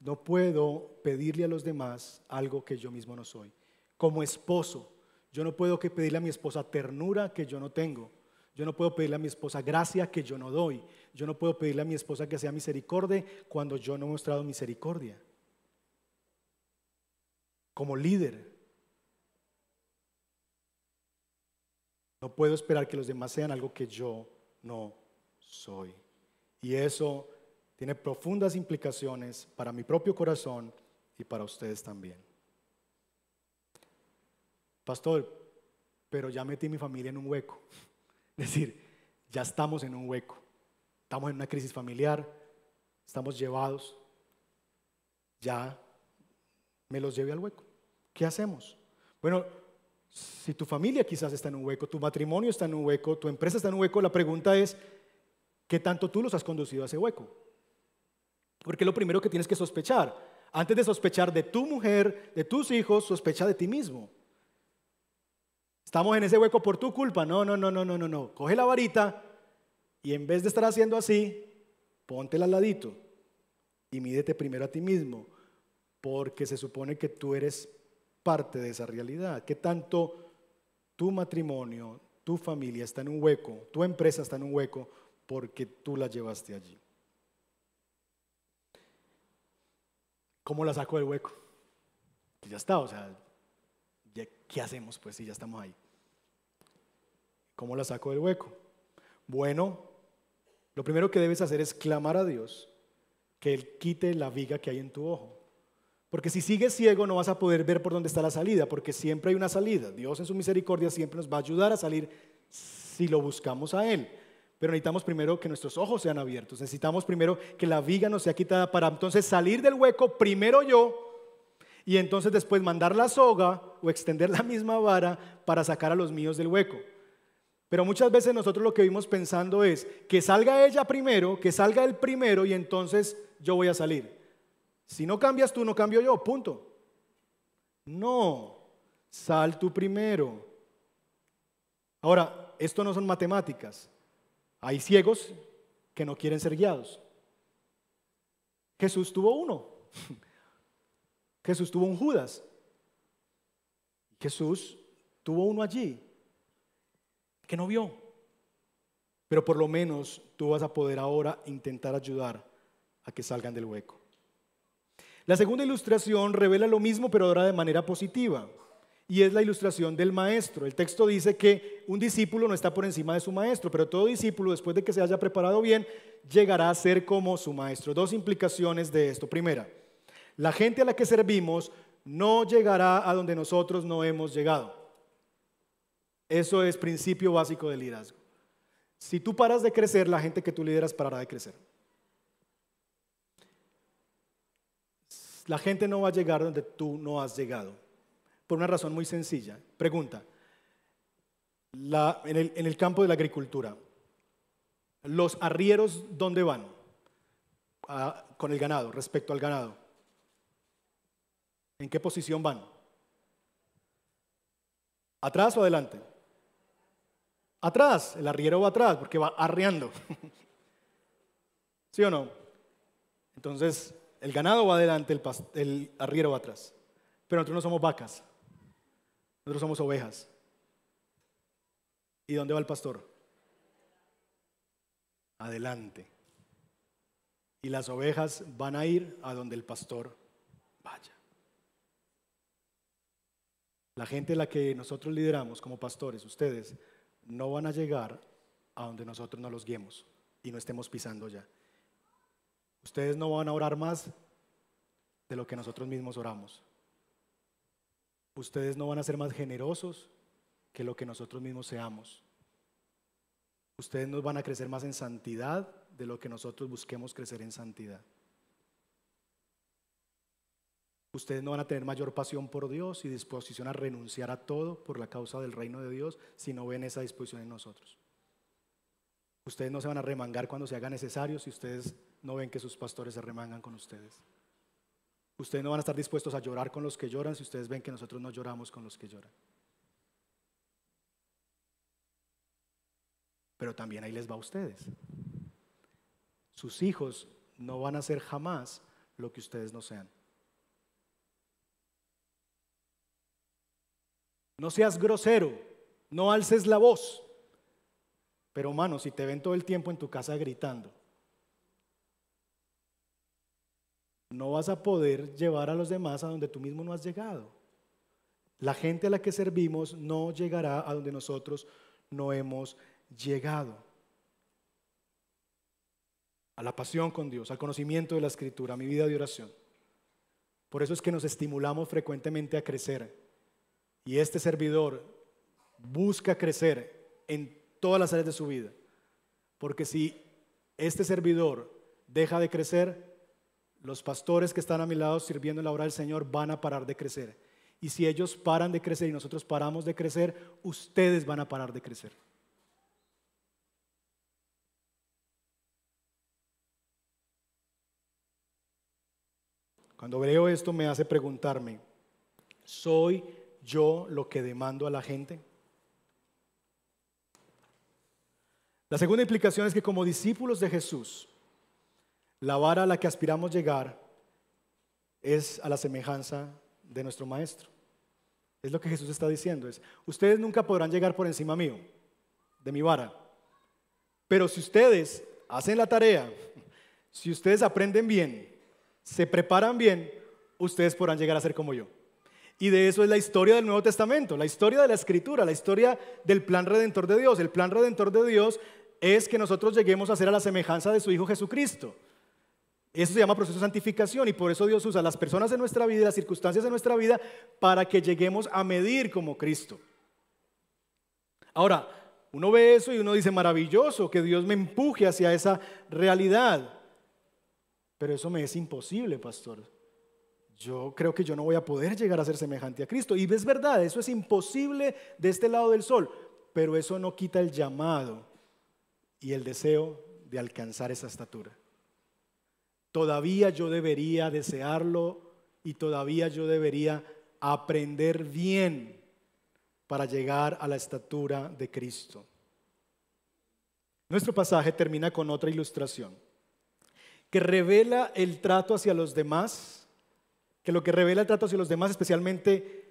[SPEAKER 1] No puedo pedirle a los demás algo que yo mismo no soy. Como esposo, yo no puedo que pedirle a mi esposa ternura que yo no tengo. Yo no puedo pedirle a mi esposa gracia que yo no doy. Yo no puedo pedirle a mi esposa que sea misericordia cuando yo no he mostrado misericordia. Como líder, no puedo esperar que los demás sean algo que yo no soy. Y eso tiene profundas implicaciones para mi propio corazón y para ustedes también. Pastor, pero ya metí mi familia en un hueco. Es decir, ya estamos en un hueco. Estamos en una crisis familiar, estamos llevados. Ya me los llevé al hueco. ¿Qué hacemos? Bueno, si tu familia quizás está en un hueco, tu matrimonio está en un hueco, tu empresa está en un hueco, la pregunta es, ¿qué tanto tú los has conducido a ese hueco? Porque lo primero que tienes que sospechar, antes de sospechar de tu mujer, de tus hijos, sospecha de ti mismo. Estamos en ese hueco por tu culpa. No, no, no, no, no, no, no. Coge la varita y en vez de estar haciendo así, póntela al ladito y mídete primero a ti mismo, porque se supone que tú eres parte de esa realidad. ¿Qué tanto tu matrimonio, tu familia está en un hueco, tu empresa está en un hueco porque tú la llevaste allí? ¿Cómo la saco del hueco? Ya está, o sea, ¿qué hacemos pues si ya estamos ahí? ¿Cómo la saco del hueco? Bueno, lo primero que debes hacer es clamar a Dios que Él quite la viga que hay en tu ojo. Porque si sigues ciego no vas a poder ver por dónde está la salida, porque siempre hay una salida. Dios en su misericordia siempre nos va a ayudar a salir si lo buscamos a Él. Pero necesitamos primero que nuestros ojos sean abiertos. Necesitamos primero que la viga nos sea quitada para entonces salir del hueco, primero yo, y entonces después mandar la soga o extender la misma vara para sacar a los míos del hueco. Pero muchas veces nosotros lo que vimos pensando es que salga ella primero, que salga él primero y entonces yo voy a salir. Si no cambias tú, no cambio yo, punto. No, sal tú primero. Ahora, esto no son matemáticas. Hay ciegos que no quieren ser guiados. Jesús tuvo uno. Jesús tuvo un Judas. Jesús tuvo uno allí que no vio. Pero por lo menos tú vas a poder ahora intentar ayudar a que salgan del hueco. La segunda ilustración revela lo mismo, pero ahora de manera positiva. Y es la ilustración del maestro. El texto dice que un discípulo no está por encima de su maestro, pero todo discípulo, después de que se haya preparado bien, llegará a ser como su maestro. Dos implicaciones de esto. Primera, la gente a la que servimos no llegará a donde nosotros no hemos llegado. Eso es principio básico del liderazgo. Si tú paras de crecer, la gente que tú lideras parará de crecer. La gente no va a llegar donde tú no has llegado. Por una razón muy sencilla. Pregunta. en, el, campo de la agricultura, ¿los arrieros dónde van? Ah, con el ganado, respecto al ganado. ¿En qué posición van? ¿Atrás o adelante? Atrás, el arriero va atrás porque va arreando. ¿Sí o no? Entonces, el ganado va adelante, el, el arriero va atrás. Pero nosotros no somos vacas, nosotros somos ovejas. ¿Y dónde va el pastor? Adelante. Y las ovejas van a ir a donde el pastor vaya. La gente a la que nosotros lideramos como pastores, ustedes, no van a llegar a donde nosotros no los guiemos y no estemos pisando ya. Ustedes no van a orar más de lo que nosotros mismos oramos. Ustedes no van a ser más generosos que lo que nosotros mismos seamos. Ustedes no van a crecer más en santidad de lo que nosotros busquemos crecer en santidad. Ustedes no van a tener mayor pasión por Dios y disposición a renunciar a todo por la causa del reino de Dios si no ven esa disposición en nosotros. Ustedes no se van a remangar cuando se haga necesario si ustedes no ven que sus pastores se remangan con ustedes. Ustedes no van a estar dispuestos a llorar con los que lloran si ustedes ven que nosotros no lloramos con los que lloran. Pero también ahí les va a ustedes. Sus hijos no van a ser jamás lo que ustedes no sean. No seas grosero, no alces la voz. Pero hermano, si te ven todo el tiempo en tu casa gritando, no vas a poder llevar a los demás a donde tú mismo no has llegado. La gente a la que servimos no llegará a donde nosotros no hemos llegado. A la pasión con Dios, al conocimiento de la escritura, a mi vida de oración. Por eso es que nos estimulamos frecuentemente a crecer. Y este servidor busca crecer en todas las áreas de su vida. Porque si este servidor deja de crecer, los pastores que están a mi lado sirviendo en la obra del Señor van a parar de crecer. Y si ellos paran de crecer y nosotros paramos de crecer, ustedes van a parar de crecer. Cuando veo esto me hace preguntarme, ¿soy yo lo que demando a la gente? La segunda implicación es que como discípulos de Jesús, la vara a la que aspiramos llegar es a la semejanza de nuestro Maestro. Es lo que Jesús está diciendo. Es, ustedes nunca podrán llegar por encima mío, de mi vara. Pero si ustedes hacen la tarea, si ustedes aprenden bien, se preparan bien, ustedes podrán llegar a ser como yo. Y de eso es la historia del Nuevo Testamento, la historia de la Escritura, la historia del plan redentor de Dios. El plan redentor de Dios es que nosotros lleguemos a ser a la semejanza de su Hijo Jesucristo. Eso se llama proceso de santificación y por eso Dios usa las personas de nuestra vida y las circunstancias de nuestra vida para que lleguemos a medir como Cristo. Ahora, uno ve eso y uno dice, maravilloso que Dios me empuje hacia esa realidad. Pero eso me es imposible, pastor. Yo creo que yo no voy a poder llegar a ser semejante a Cristo. Y es verdad, eso es imposible de este lado del sol. Pero eso no quita el llamado y el deseo de alcanzar esa estatura. Todavía yo debería desearlo y todavía yo debería aprender bien para llegar a la estatura de Cristo. Nuestro pasaje termina con otra ilustración que revela el trato hacia los demás, que lo que revela el trato hacia los demás, especialmente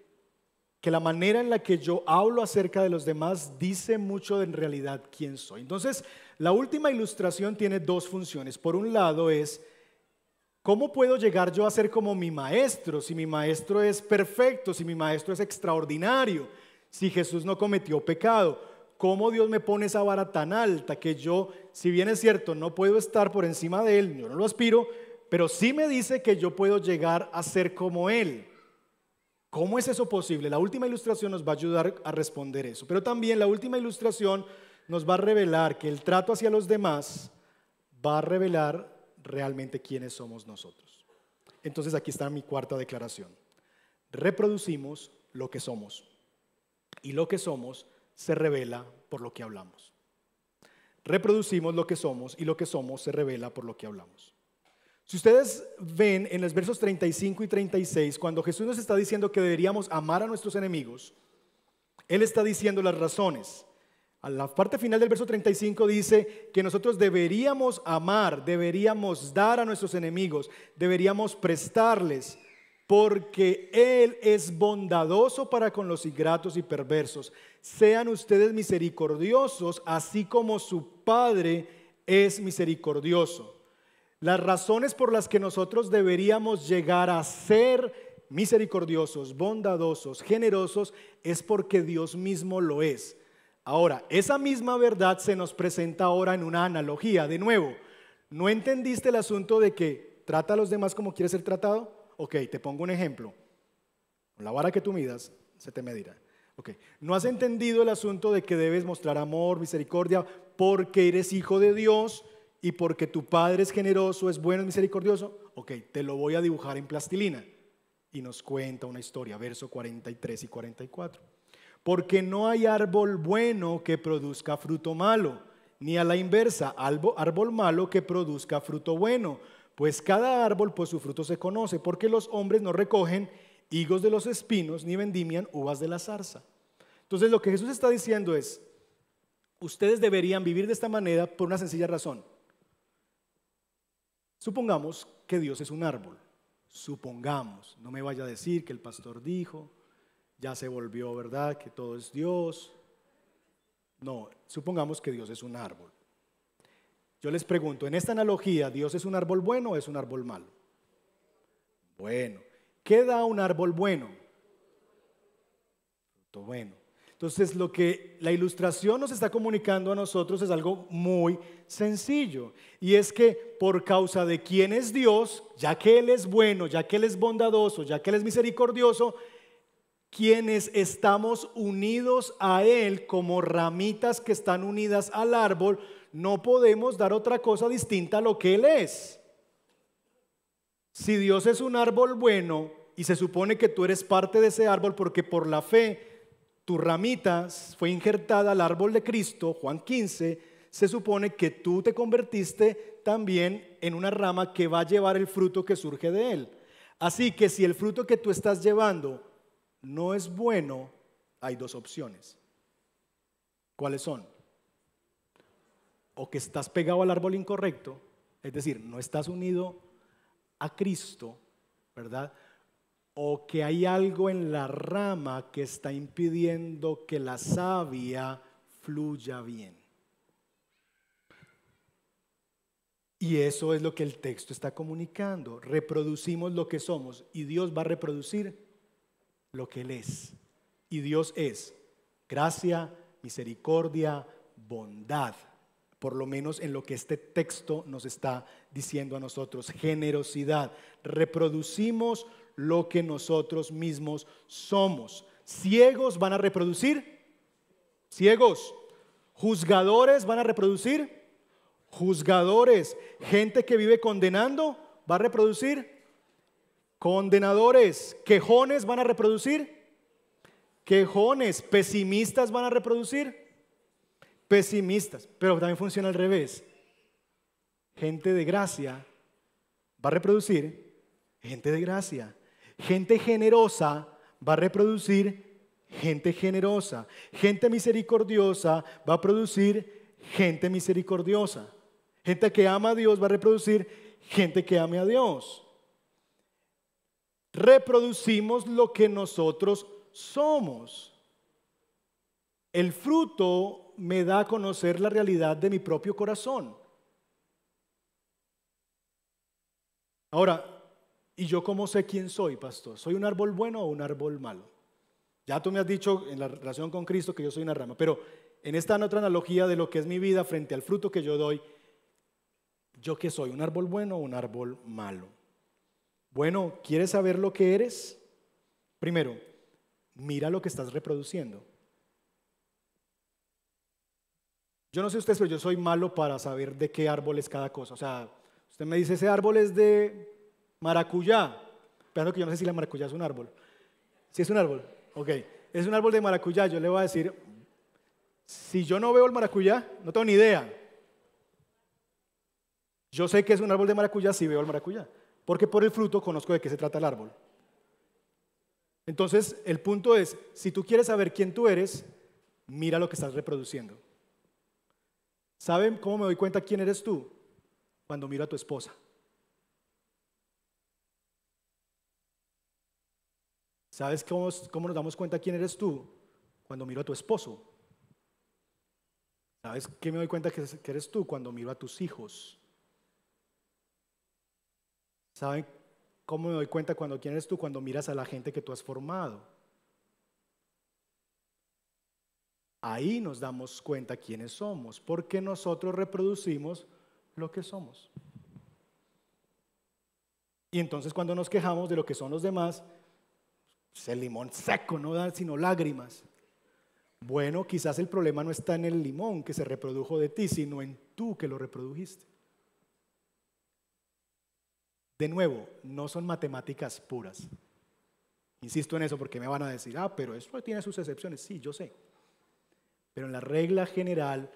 [SPEAKER 1] que la manera en la que yo hablo acerca de los demás dice mucho de en realidad quién soy. Entonces, la última ilustración tiene dos funciones. Por un lado es, ¿cómo puedo llegar yo a ser como mi maestro? Si mi maestro es perfecto, si mi maestro es extraordinario, si Jesús no cometió pecado, ¿cómo Dios me pone esa vara tan alta que yo, si bien es cierto, no puedo estar por encima de Él, yo no lo aspiro, pero sí me dice que yo puedo llegar a ser como Él? ¿Cómo es eso posible? La última ilustración nos va a ayudar a responder eso. Pero también la última ilustración nos va a revelar que el trato hacia los demás va a revelar realmente quiénes somos nosotros. Entonces aquí está mi cuarta declaración. Reproducimos lo que somos. Y lo que somos se revela por lo que hablamos. Reproducimos lo que somos y lo que somos se revela por lo que hablamos. Si ustedes ven en los versos 35 y 36, cuando Jesús nos está diciendo que deberíamos amar a nuestros enemigos, Él está diciendo las razones. A la parte final del verso 35 dice que nosotros deberíamos amar, deberíamos dar a nuestros enemigos, deberíamos prestarles, porque Él es bondadoso para con los ingratos y perversos. Sean ustedes misericordiosos, así como su Padre es misericordioso. Las razones por las que nosotros deberíamos llegar a ser misericordiosos, bondadosos, generosos, es porque Dios mismo lo es. Ahora, esa misma verdad se nos presenta ahora en una analogía. De nuevo, ¿no entendiste el asunto de que trata a los demás como quieres ser tratado? Ok, te pongo un ejemplo. la vara que tú midas, se te medirá. Ok, ¿no has entendido el asunto de que debes mostrar amor, misericordia, porque eres hijo de Dios? Y porque tu Padre es generoso, es bueno, es misericordioso, ok, te lo voy a dibujar en plastilina. Y nos cuenta una historia, verso 43 y 44. Porque no hay árbol bueno que produzca fruto malo, ni a la inversa, árbol malo que produzca fruto bueno, Pues cada árbol por su fruto se conoce, porque los hombres no recogen higos de los espinos ni vendimian uvas de la zarza. Entonces lo que Jesús está diciendo es, ustedes deberían vivir de esta manera por una sencilla razón. Supongamos que Dios es un árbol. Supongamos, no me vaya a decir que el pastor dijo, ya se volvió verdad, que todo es Dios. No, supongamos que Dios es un árbol. Yo les pregunto, en esta analogía, ¿Dios es un árbol bueno o es un árbol malo? Bueno, ¿qué da un árbol bueno? Bueno. Entonces, lo que la ilustración nos está comunicando a nosotros es algo muy sencillo. Y es que por causa de quién es Dios, ya que Él es bueno, ya que Él es bondadoso, ya que Él es misericordioso, quienes estamos unidos a Él como ramitas que están unidas al árbol, no podemos dar otra cosa distinta a lo que Él es. Si Dios es un árbol bueno y se supone que tú eres parte de ese árbol porque por la fe tu ramita fue injertada al árbol de Cristo, Juan 15, se supone que tú te convertiste también en una rama que va a llevar el fruto que surge de él. Así que si el fruto que tú estás llevando no es bueno, hay dos opciones. ¿Cuáles son? o que estás pegado al árbol incorrecto, es decir, no estás unido a Cristo, ¿verdad? O que hay algo en la rama que está impidiendo que la savia fluya bien. Y eso es lo que el texto está comunicando. Reproducimos lo que somos y Dios va a reproducir lo que Él es. Y Dios es gracia, misericordia, bondad por lo menos en lo que este texto nos está diciendo a nosotros, generosidad. Reproducimos lo que nosotros mismos somos. Ciegos van a reproducir, ciegos. Juzgadores van a reproducir, juzgadores. Gente que vive condenando va a reproducir, condenadores. Quejones van a reproducir, quejones. Pesimistas van a reproducir pesimistas, pero también funciona al revés. Gente de gracia va a reproducir gente de gracia. Gente generosa va a reproducir gente generosa. Gente misericordiosa va a producir gente misericordiosa. Gente que ama a Dios va a reproducir gente que ame a Dios. Reproducimos lo que nosotros somos. El fruto me da a conocer la realidad de mi propio corazón. Ahora, ¿y yo cómo sé quién soy, pastor? ¿Soy un árbol bueno o un árbol malo? Ya tú me has dicho en la relación con Cristo que yo soy una rama, pero en esta otra analogía de lo que es mi vida frente al fruto que yo doy, ¿yo qué soy? ¿Un árbol bueno o un árbol malo? Bueno, ¿quieres saber lo que eres? Primero, mira lo que estás reproduciendo. Yo no sé ustedes, pero yo soy malo para saber de qué árbol es cada cosa. O sea, usted me dice, ese árbol es de maracuyá. Pero que yo no sé si la maracuyá es un árbol. Si es un árbol, ok. Es un árbol de maracuyá. Yo le voy a decir, si yo no veo el maracuyá, no tengo ni idea. Yo sé que es un árbol de maracuyá si veo el maracuyá. Porque por el fruto conozco de qué se trata el árbol. Entonces, el punto es, si tú quieres saber quién tú eres, mira lo que estás reproduciendo. ¿Saben cómo me doy cuenta quién eres tú? Cuando miro a tu esposa. ¿Sabes cómo, cómo, nos damos cuenta quién eres tú? Cuando miro a tu esposo. ¿Sabes qué me doy cuenta que eres tú? Cuando miro a tus hijos. ¿Saben cómo me doy cuenta cuando quién eres tú? Cuando miras a la gente que tú has formado. Ahí nos damos cuenta quiénes somos, porque nosotros reproducimos lo que somos. Y entonces cuando nos quejamos de lo que son los demás, pues, el limón seco no da sino lágrimas. Bueno, quizás el problema no está en el limón que se reprodujo de ti, sino en tú que lo reprodujiste. De nuevo, no son matemáticas puras. Insisto en eso porque me van a decir, ah, pero eso tiene sus excepciones. Sí, yo sé. Pero en la regla general,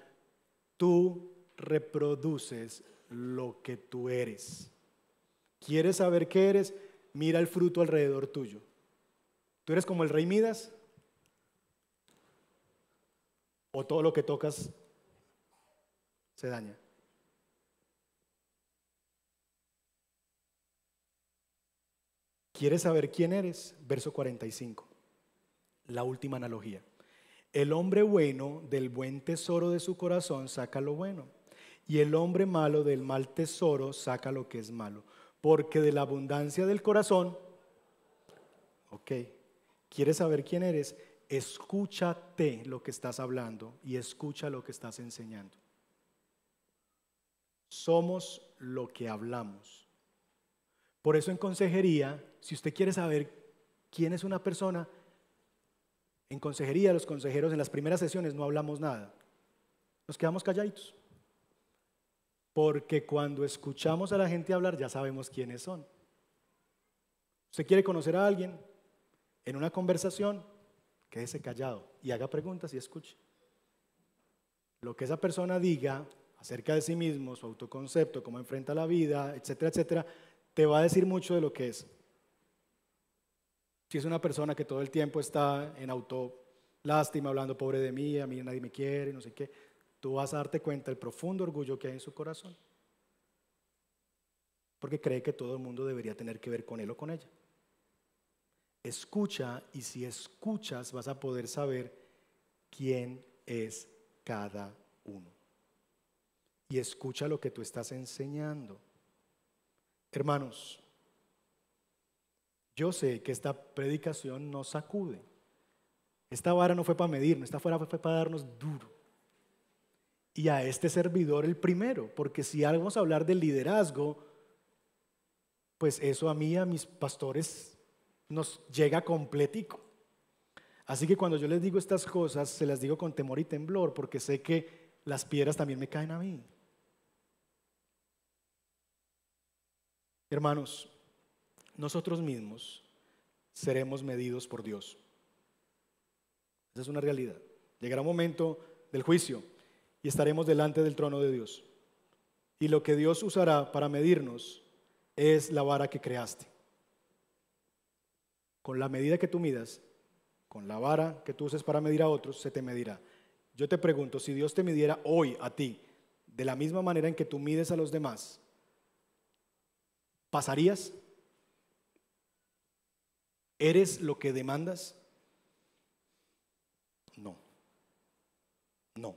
[SPEAKER 1] tú reproduces lo que tú eres. ¿Quieres saber qué eres? Mira el fruto alrededor tuyo. ¿Tú eres como el rey Midas? ¿O todo lo que tocas se daña? ¿Quieres saber quién eres? Verso 45, la última analogía. El hombre bueno del buen tesoro de su corazón saca lo bueno, y el hombre malo del mal tesoro saca lo que es malo, porque de la abundancia del corazón, ok, ¿quieres saber quién eres? Escúchate lo que estás hablando y escucha lo que estás enseñando. Somos lo que hablamos. Por eso en consejería, si usted quiere saber quién es una persona, en consejería los consejeros en las primeras sesiones no hablamos nada. Nos quedamos calladitos. Porque cuando escuchamos a la gente hablar ya sabemos quiénes son. Usted quiere conocer a alguien en una conversación, quédese callado y haga preguntas y escuche. Lo que esa persona diga acerca de sí mismo, su autoconcepto, cómo enfrenta la vida, etcétera, etcétera, te va a decir mucho de lo que es. Si es una persona que todo el tiempo está en auto lástima, hablando pobre de mí, a mí nadie me quiere, no sé qué, tú vas a darte cuenta del profundo orgullo que hay en su corazón. Porque cree que todo el mundo debería tener que ver con él o con ella. Escucha y si escuchas vas a poder saber quién es cada uno. Y escucha lo que tú estás enseñando. Hermanos, yo sé que esta predicación nos sacude. Esta vara no fue para medirnos, esta vara fue para darnos duro. Y a este servidor el primero, porque si vamos a hablar del liderazgo, pues eso a mí, a mis pastores, nos llega completico. Así que cuando yo les digo estas cosas, se las digo con temor y temblor, porque sé que las piedras también me caen a mí. Hermanos, nosotros mismos seremos medidos por Dios. Esa es una realidad. Llegará un momento del juicio y estaremos delante del trono de Dios. Y lo que Dios usará para medirnos es la vara que creaste. Con la medida que tú midas, con la vara que tú uses para medir a otros, se te medirá. Yo te pregunto, si Dios te midiera hoy a ti, de la misma manera en que tú mides a los demás, ¿Pasarías? ¿Eres lo que demandas? No. No.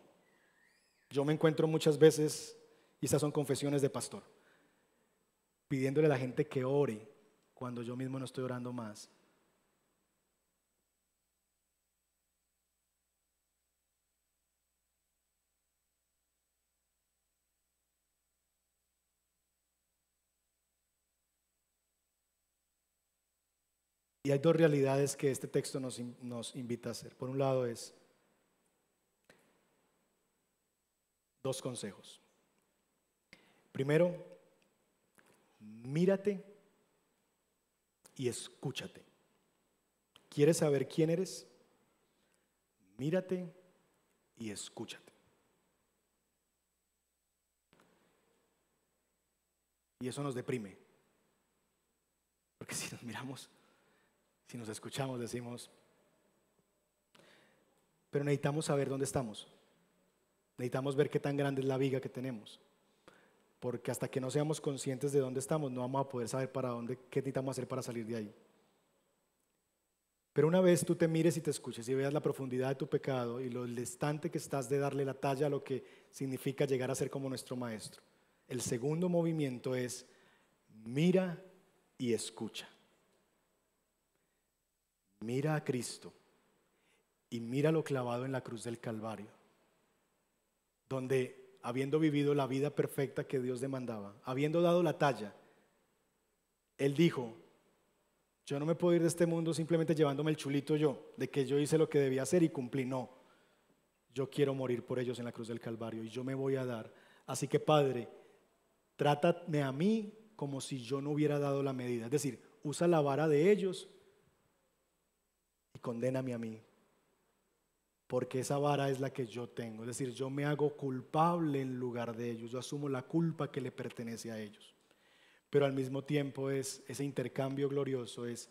[SPEAKER 1] Yo me encuentro muchas veces, y estas son confesiones de pastor, pidiéndole a la gente que ore cuando yo mismo no estoy orando más. Y hay dos realidades que este texto nos, nos invita a hacer. Por un lado es dos consejos. Primero, mírate y escúchate. ¿Quieres saber quién eres? Mírate y escúchate. Y eso nos deprime. Porque si nos miramos si nos escuchamos, decimos, pero necesitamos saber dónde estamos. Necesitamos ver qué tan grande es la viga que tenemos. Porque hasta que no seamos conscientes de dónde estamos, no vamos a poder saber para dónde, qué necesitamos hacer para salir de ahí. Pero una vez tú te mires y te escuches y veas la profundidad de tu pecado y lo distante que estás de darle la talla a lo que significa llegar a ser como nuestro maestro, el segundo movimiento es mira y escucha. Mira a Cristo y mira lo clavado en la cruz del Calvario, donde habiendo vivido la vida perfecta que Dios demandaba, habiendo dado la talla, Él dijo, yo no me puedo ir de este mundo simplemente llevándome el chulito yo, de que yo hice lo que debía hacer y cumplí, no, yo quiero morir por ellos en la cruz del Calvario y yo me voy a dar. Así que Padre, trátame a mí como si yo no hubiera dado la medida, es decir, usa la vara de ellos y condéname a mí. Porque esa vara es la que yo tengo. Es decir, yo me hago culpable en lugar de ellos. Yo asumo la culpa que le pertenece a ellos. pero al mismo tiempo es ese intercambio glorioso es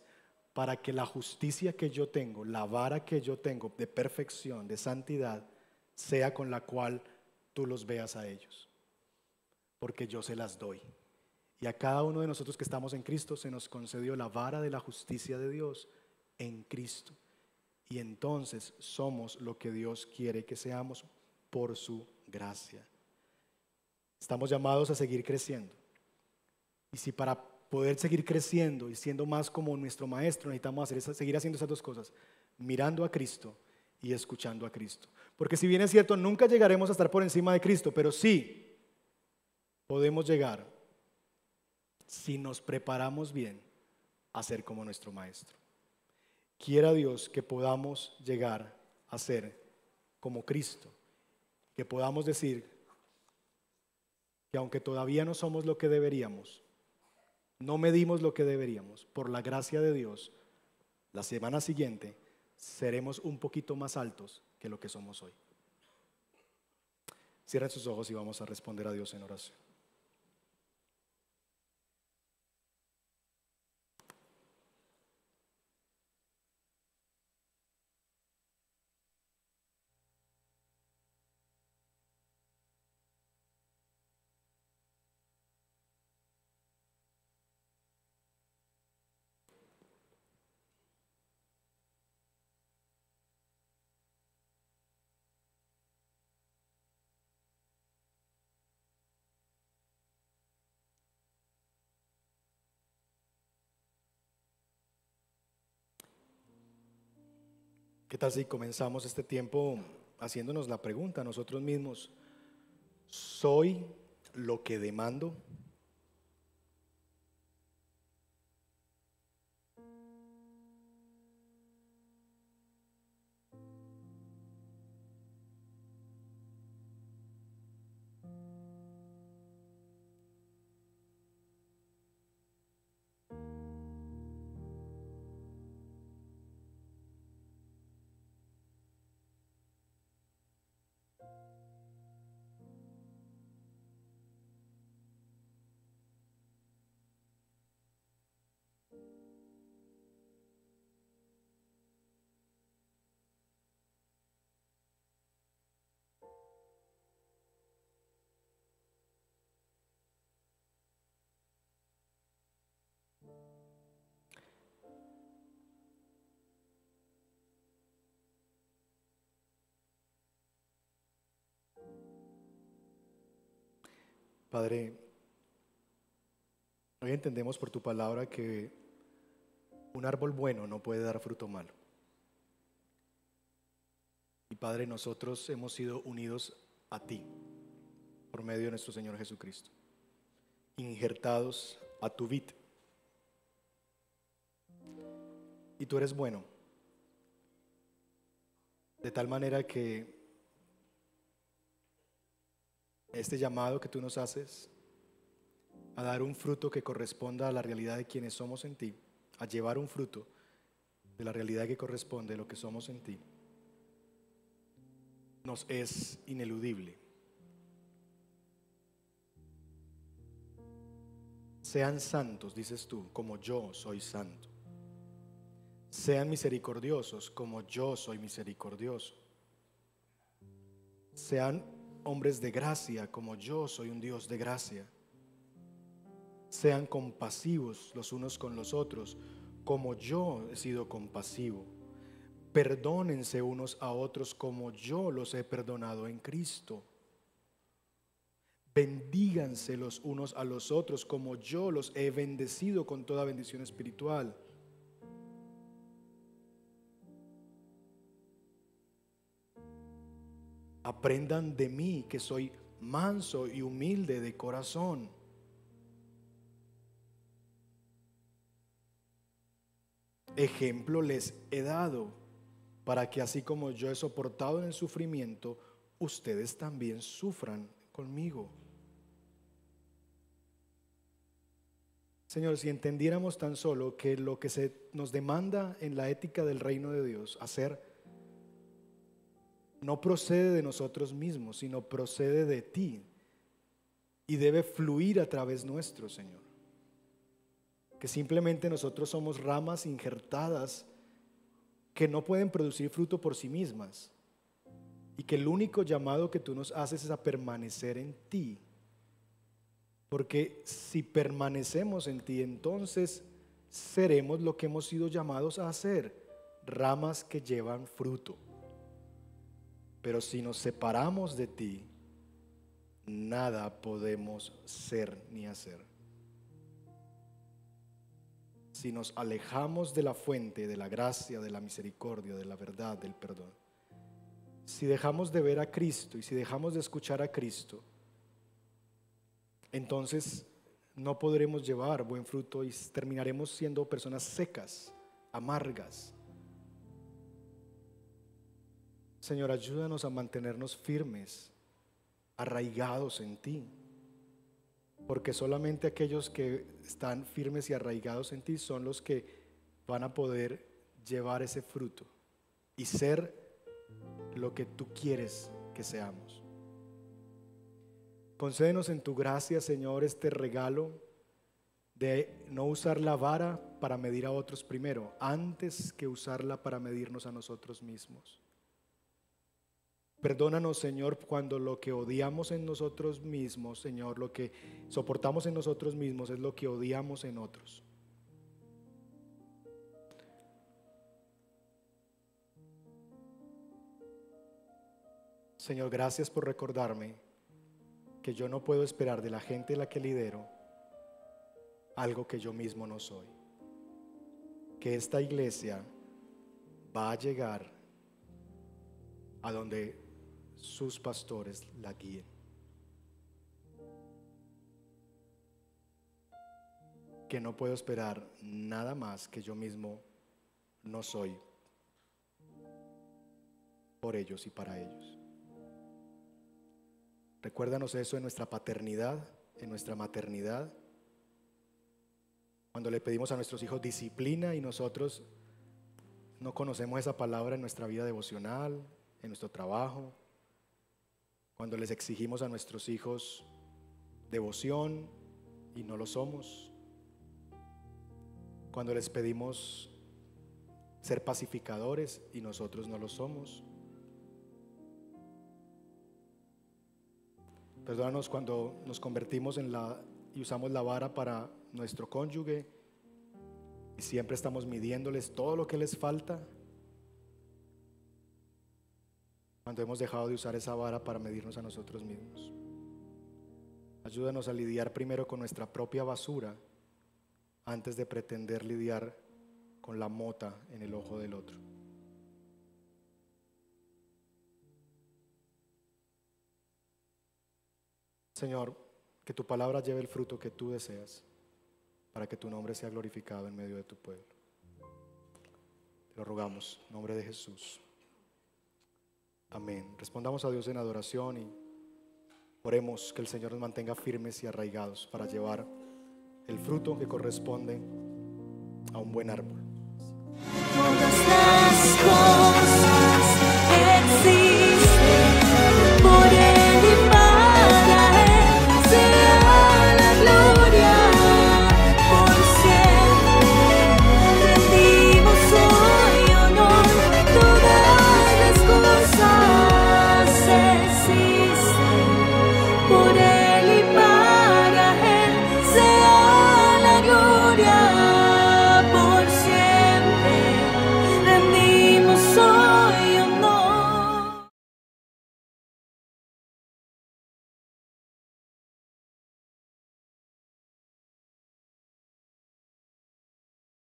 [SPEAKER 1] para que la justicia que yo tengo, la vara que yo tengo de perfección, de santidad, sea con la cual tú los veas a ellos. Porque yo se las doy. Y a cada uno de nosotros que estamos en Cristo se nos concedió la vara de la justicia de Dios en Cristo. Y entonces somos lo que Dios quiere que seamos por su gracia. Estamos llamados a seguir creciendo. Y si para poder seguir creciendo y siendo más como nuestro maestro, necesitamos hacer seguir haciendo esas dos cosas, mirando a Cristo y escuchando a Cristo. Porque si bien es cierto, nunca llegaremos a estar por encima de Cristo, pero sí podemos llegar si nos preparamos bien a ser como nuestro maestro. Quiera Dios que podamos llegar a ser como Cristo, que podamos decir que aunque todavía no somos lo que deberíamos, no medimos lo que deberíamos, por la gracia de Dios, la semana siguiente seremos un poquito más altos que lo que somos hoy. Cierren sus ojos y vamos a responder a Dios en oración. ¿Qué tal si comenzamos este tiempo haciéndonos la pregunta nosotros mismos? ¿Soy lo que demando? Padre, hoy entendemos por tu palabra que un árbol bueno no puede dar fruto malo. Y Padre, nosotros hemos sido unidos a ti por medio de nuestro Señor Jesucristo, injertados a tu vid. Y tú eres bueno, de tal manera que este llamado que tú nos haces a dar un fruto que corresponda a la realidad de quienes somos en ti, a llevar un fruto de la realidad que corresponde a lo que somos en ti, nos es ineludible. Sean santos, dices tú, como yo soy santo. Sean misericordiosos como yo soy misericordioso. Sean hombres de gracia como yo soy un Dios de gracia. Sean compasivos los unos con los otros como yo he sido compasivo. Perdónense unos a otros como yo los he perdonado en Cristo. Bendíganse los unos a los otros como yo los he bendecido con toda bendición espiritual. Aprendan de mí que soy manso y humilde de corazón. Ejemplo les he dado para que así como yo he soportado en el sufrimiento, ustedes también sufran conmigo. Señor, si entendiéramos tan solo que lo que se nos demanda en la ética del reino de Dios, hacer no procede de nosotros mismos, sino procede de ti y debe fluir a través nuestro, Señor. que simplemente nosotros somos ramas injertadas que no pueden producir fruto por sí mismas y que el único llamado que tú nos haces es a permanecer en ti. Porque si permanecemos en ti, entonces seremos lo que hemos sido llamados a hacer, ramas que llevan fruto. Pero si nos separamos de ti, nada podemos ser ni hacer. Si nos alejamos de la fuente, de la gracia, de la misericordia, de la verdad, del perdón, si dejamos de ver a Cristo y si dejamos de escuchar a Cristo, entonces no podremos llevar buen fruto y terminaremos siendo personas secas, amargas. Señor, ayúdanos a mantenernos firmes, arraigados en ti, porque solamente aquellos que están firmes y arraigados en ti son los que van a poder llevar ese fruto y ser lo que tú quieres que seamos. Concédenos en tu gracia, Señor, este regalo de no usar la vara para medir a otros primero, antes que usarla para medirnos a nosotros mismos. Perdónanos, Señor, cuando lo que odiamos en nosotros mismos, Señor, lo que soportamos en nosotros mismos es lo que odiamos en otros. Señor, gracias por recordarme que yo no puedo esperar de la gente a la que lidero algo que yo mismo no soy. Que esta iglesia va a llegar a donde sus pastores la guíen. Que no puedo esperar nada más que yo mismo no soy por ellos y para ellos. Recuérdanos eso en nuestra paternidad, en nuestra maternidad. Cuando le pedimos a nuestros hijos disciplina y nosotros no conocemos esa palabra en nuestra vida devocional, en nuestro trabajo. Cuando les exigimos a nuestros hijos devoción y no lo somos. Cuando les pedimos ser pacificadores y nosotros no lo somos. Perdónanos cuando nos convertimos en la y usamos la vara para nuestro cónyuge y siempre estamos midiéndoles todo lo que les falta. Cuando hemos dejado de usar esa vara para medirnos a nosotros mismos. Ayúdanos a lidiar primero con nuestra propia basura antes de pretender lidiar con la mota en el ojo del otro. Señor, que tu palabra lleve el fruto que tú deseas para que tu nombre sea glorificado en medio de tu pueblo. Te lo rogamos, nombre de Jesús. Amén. Respondamos a Dios en adoración y oremos que el Señor nos mantenga firmes y arraigados para llevar el fruto que corresponde a un buen árbol.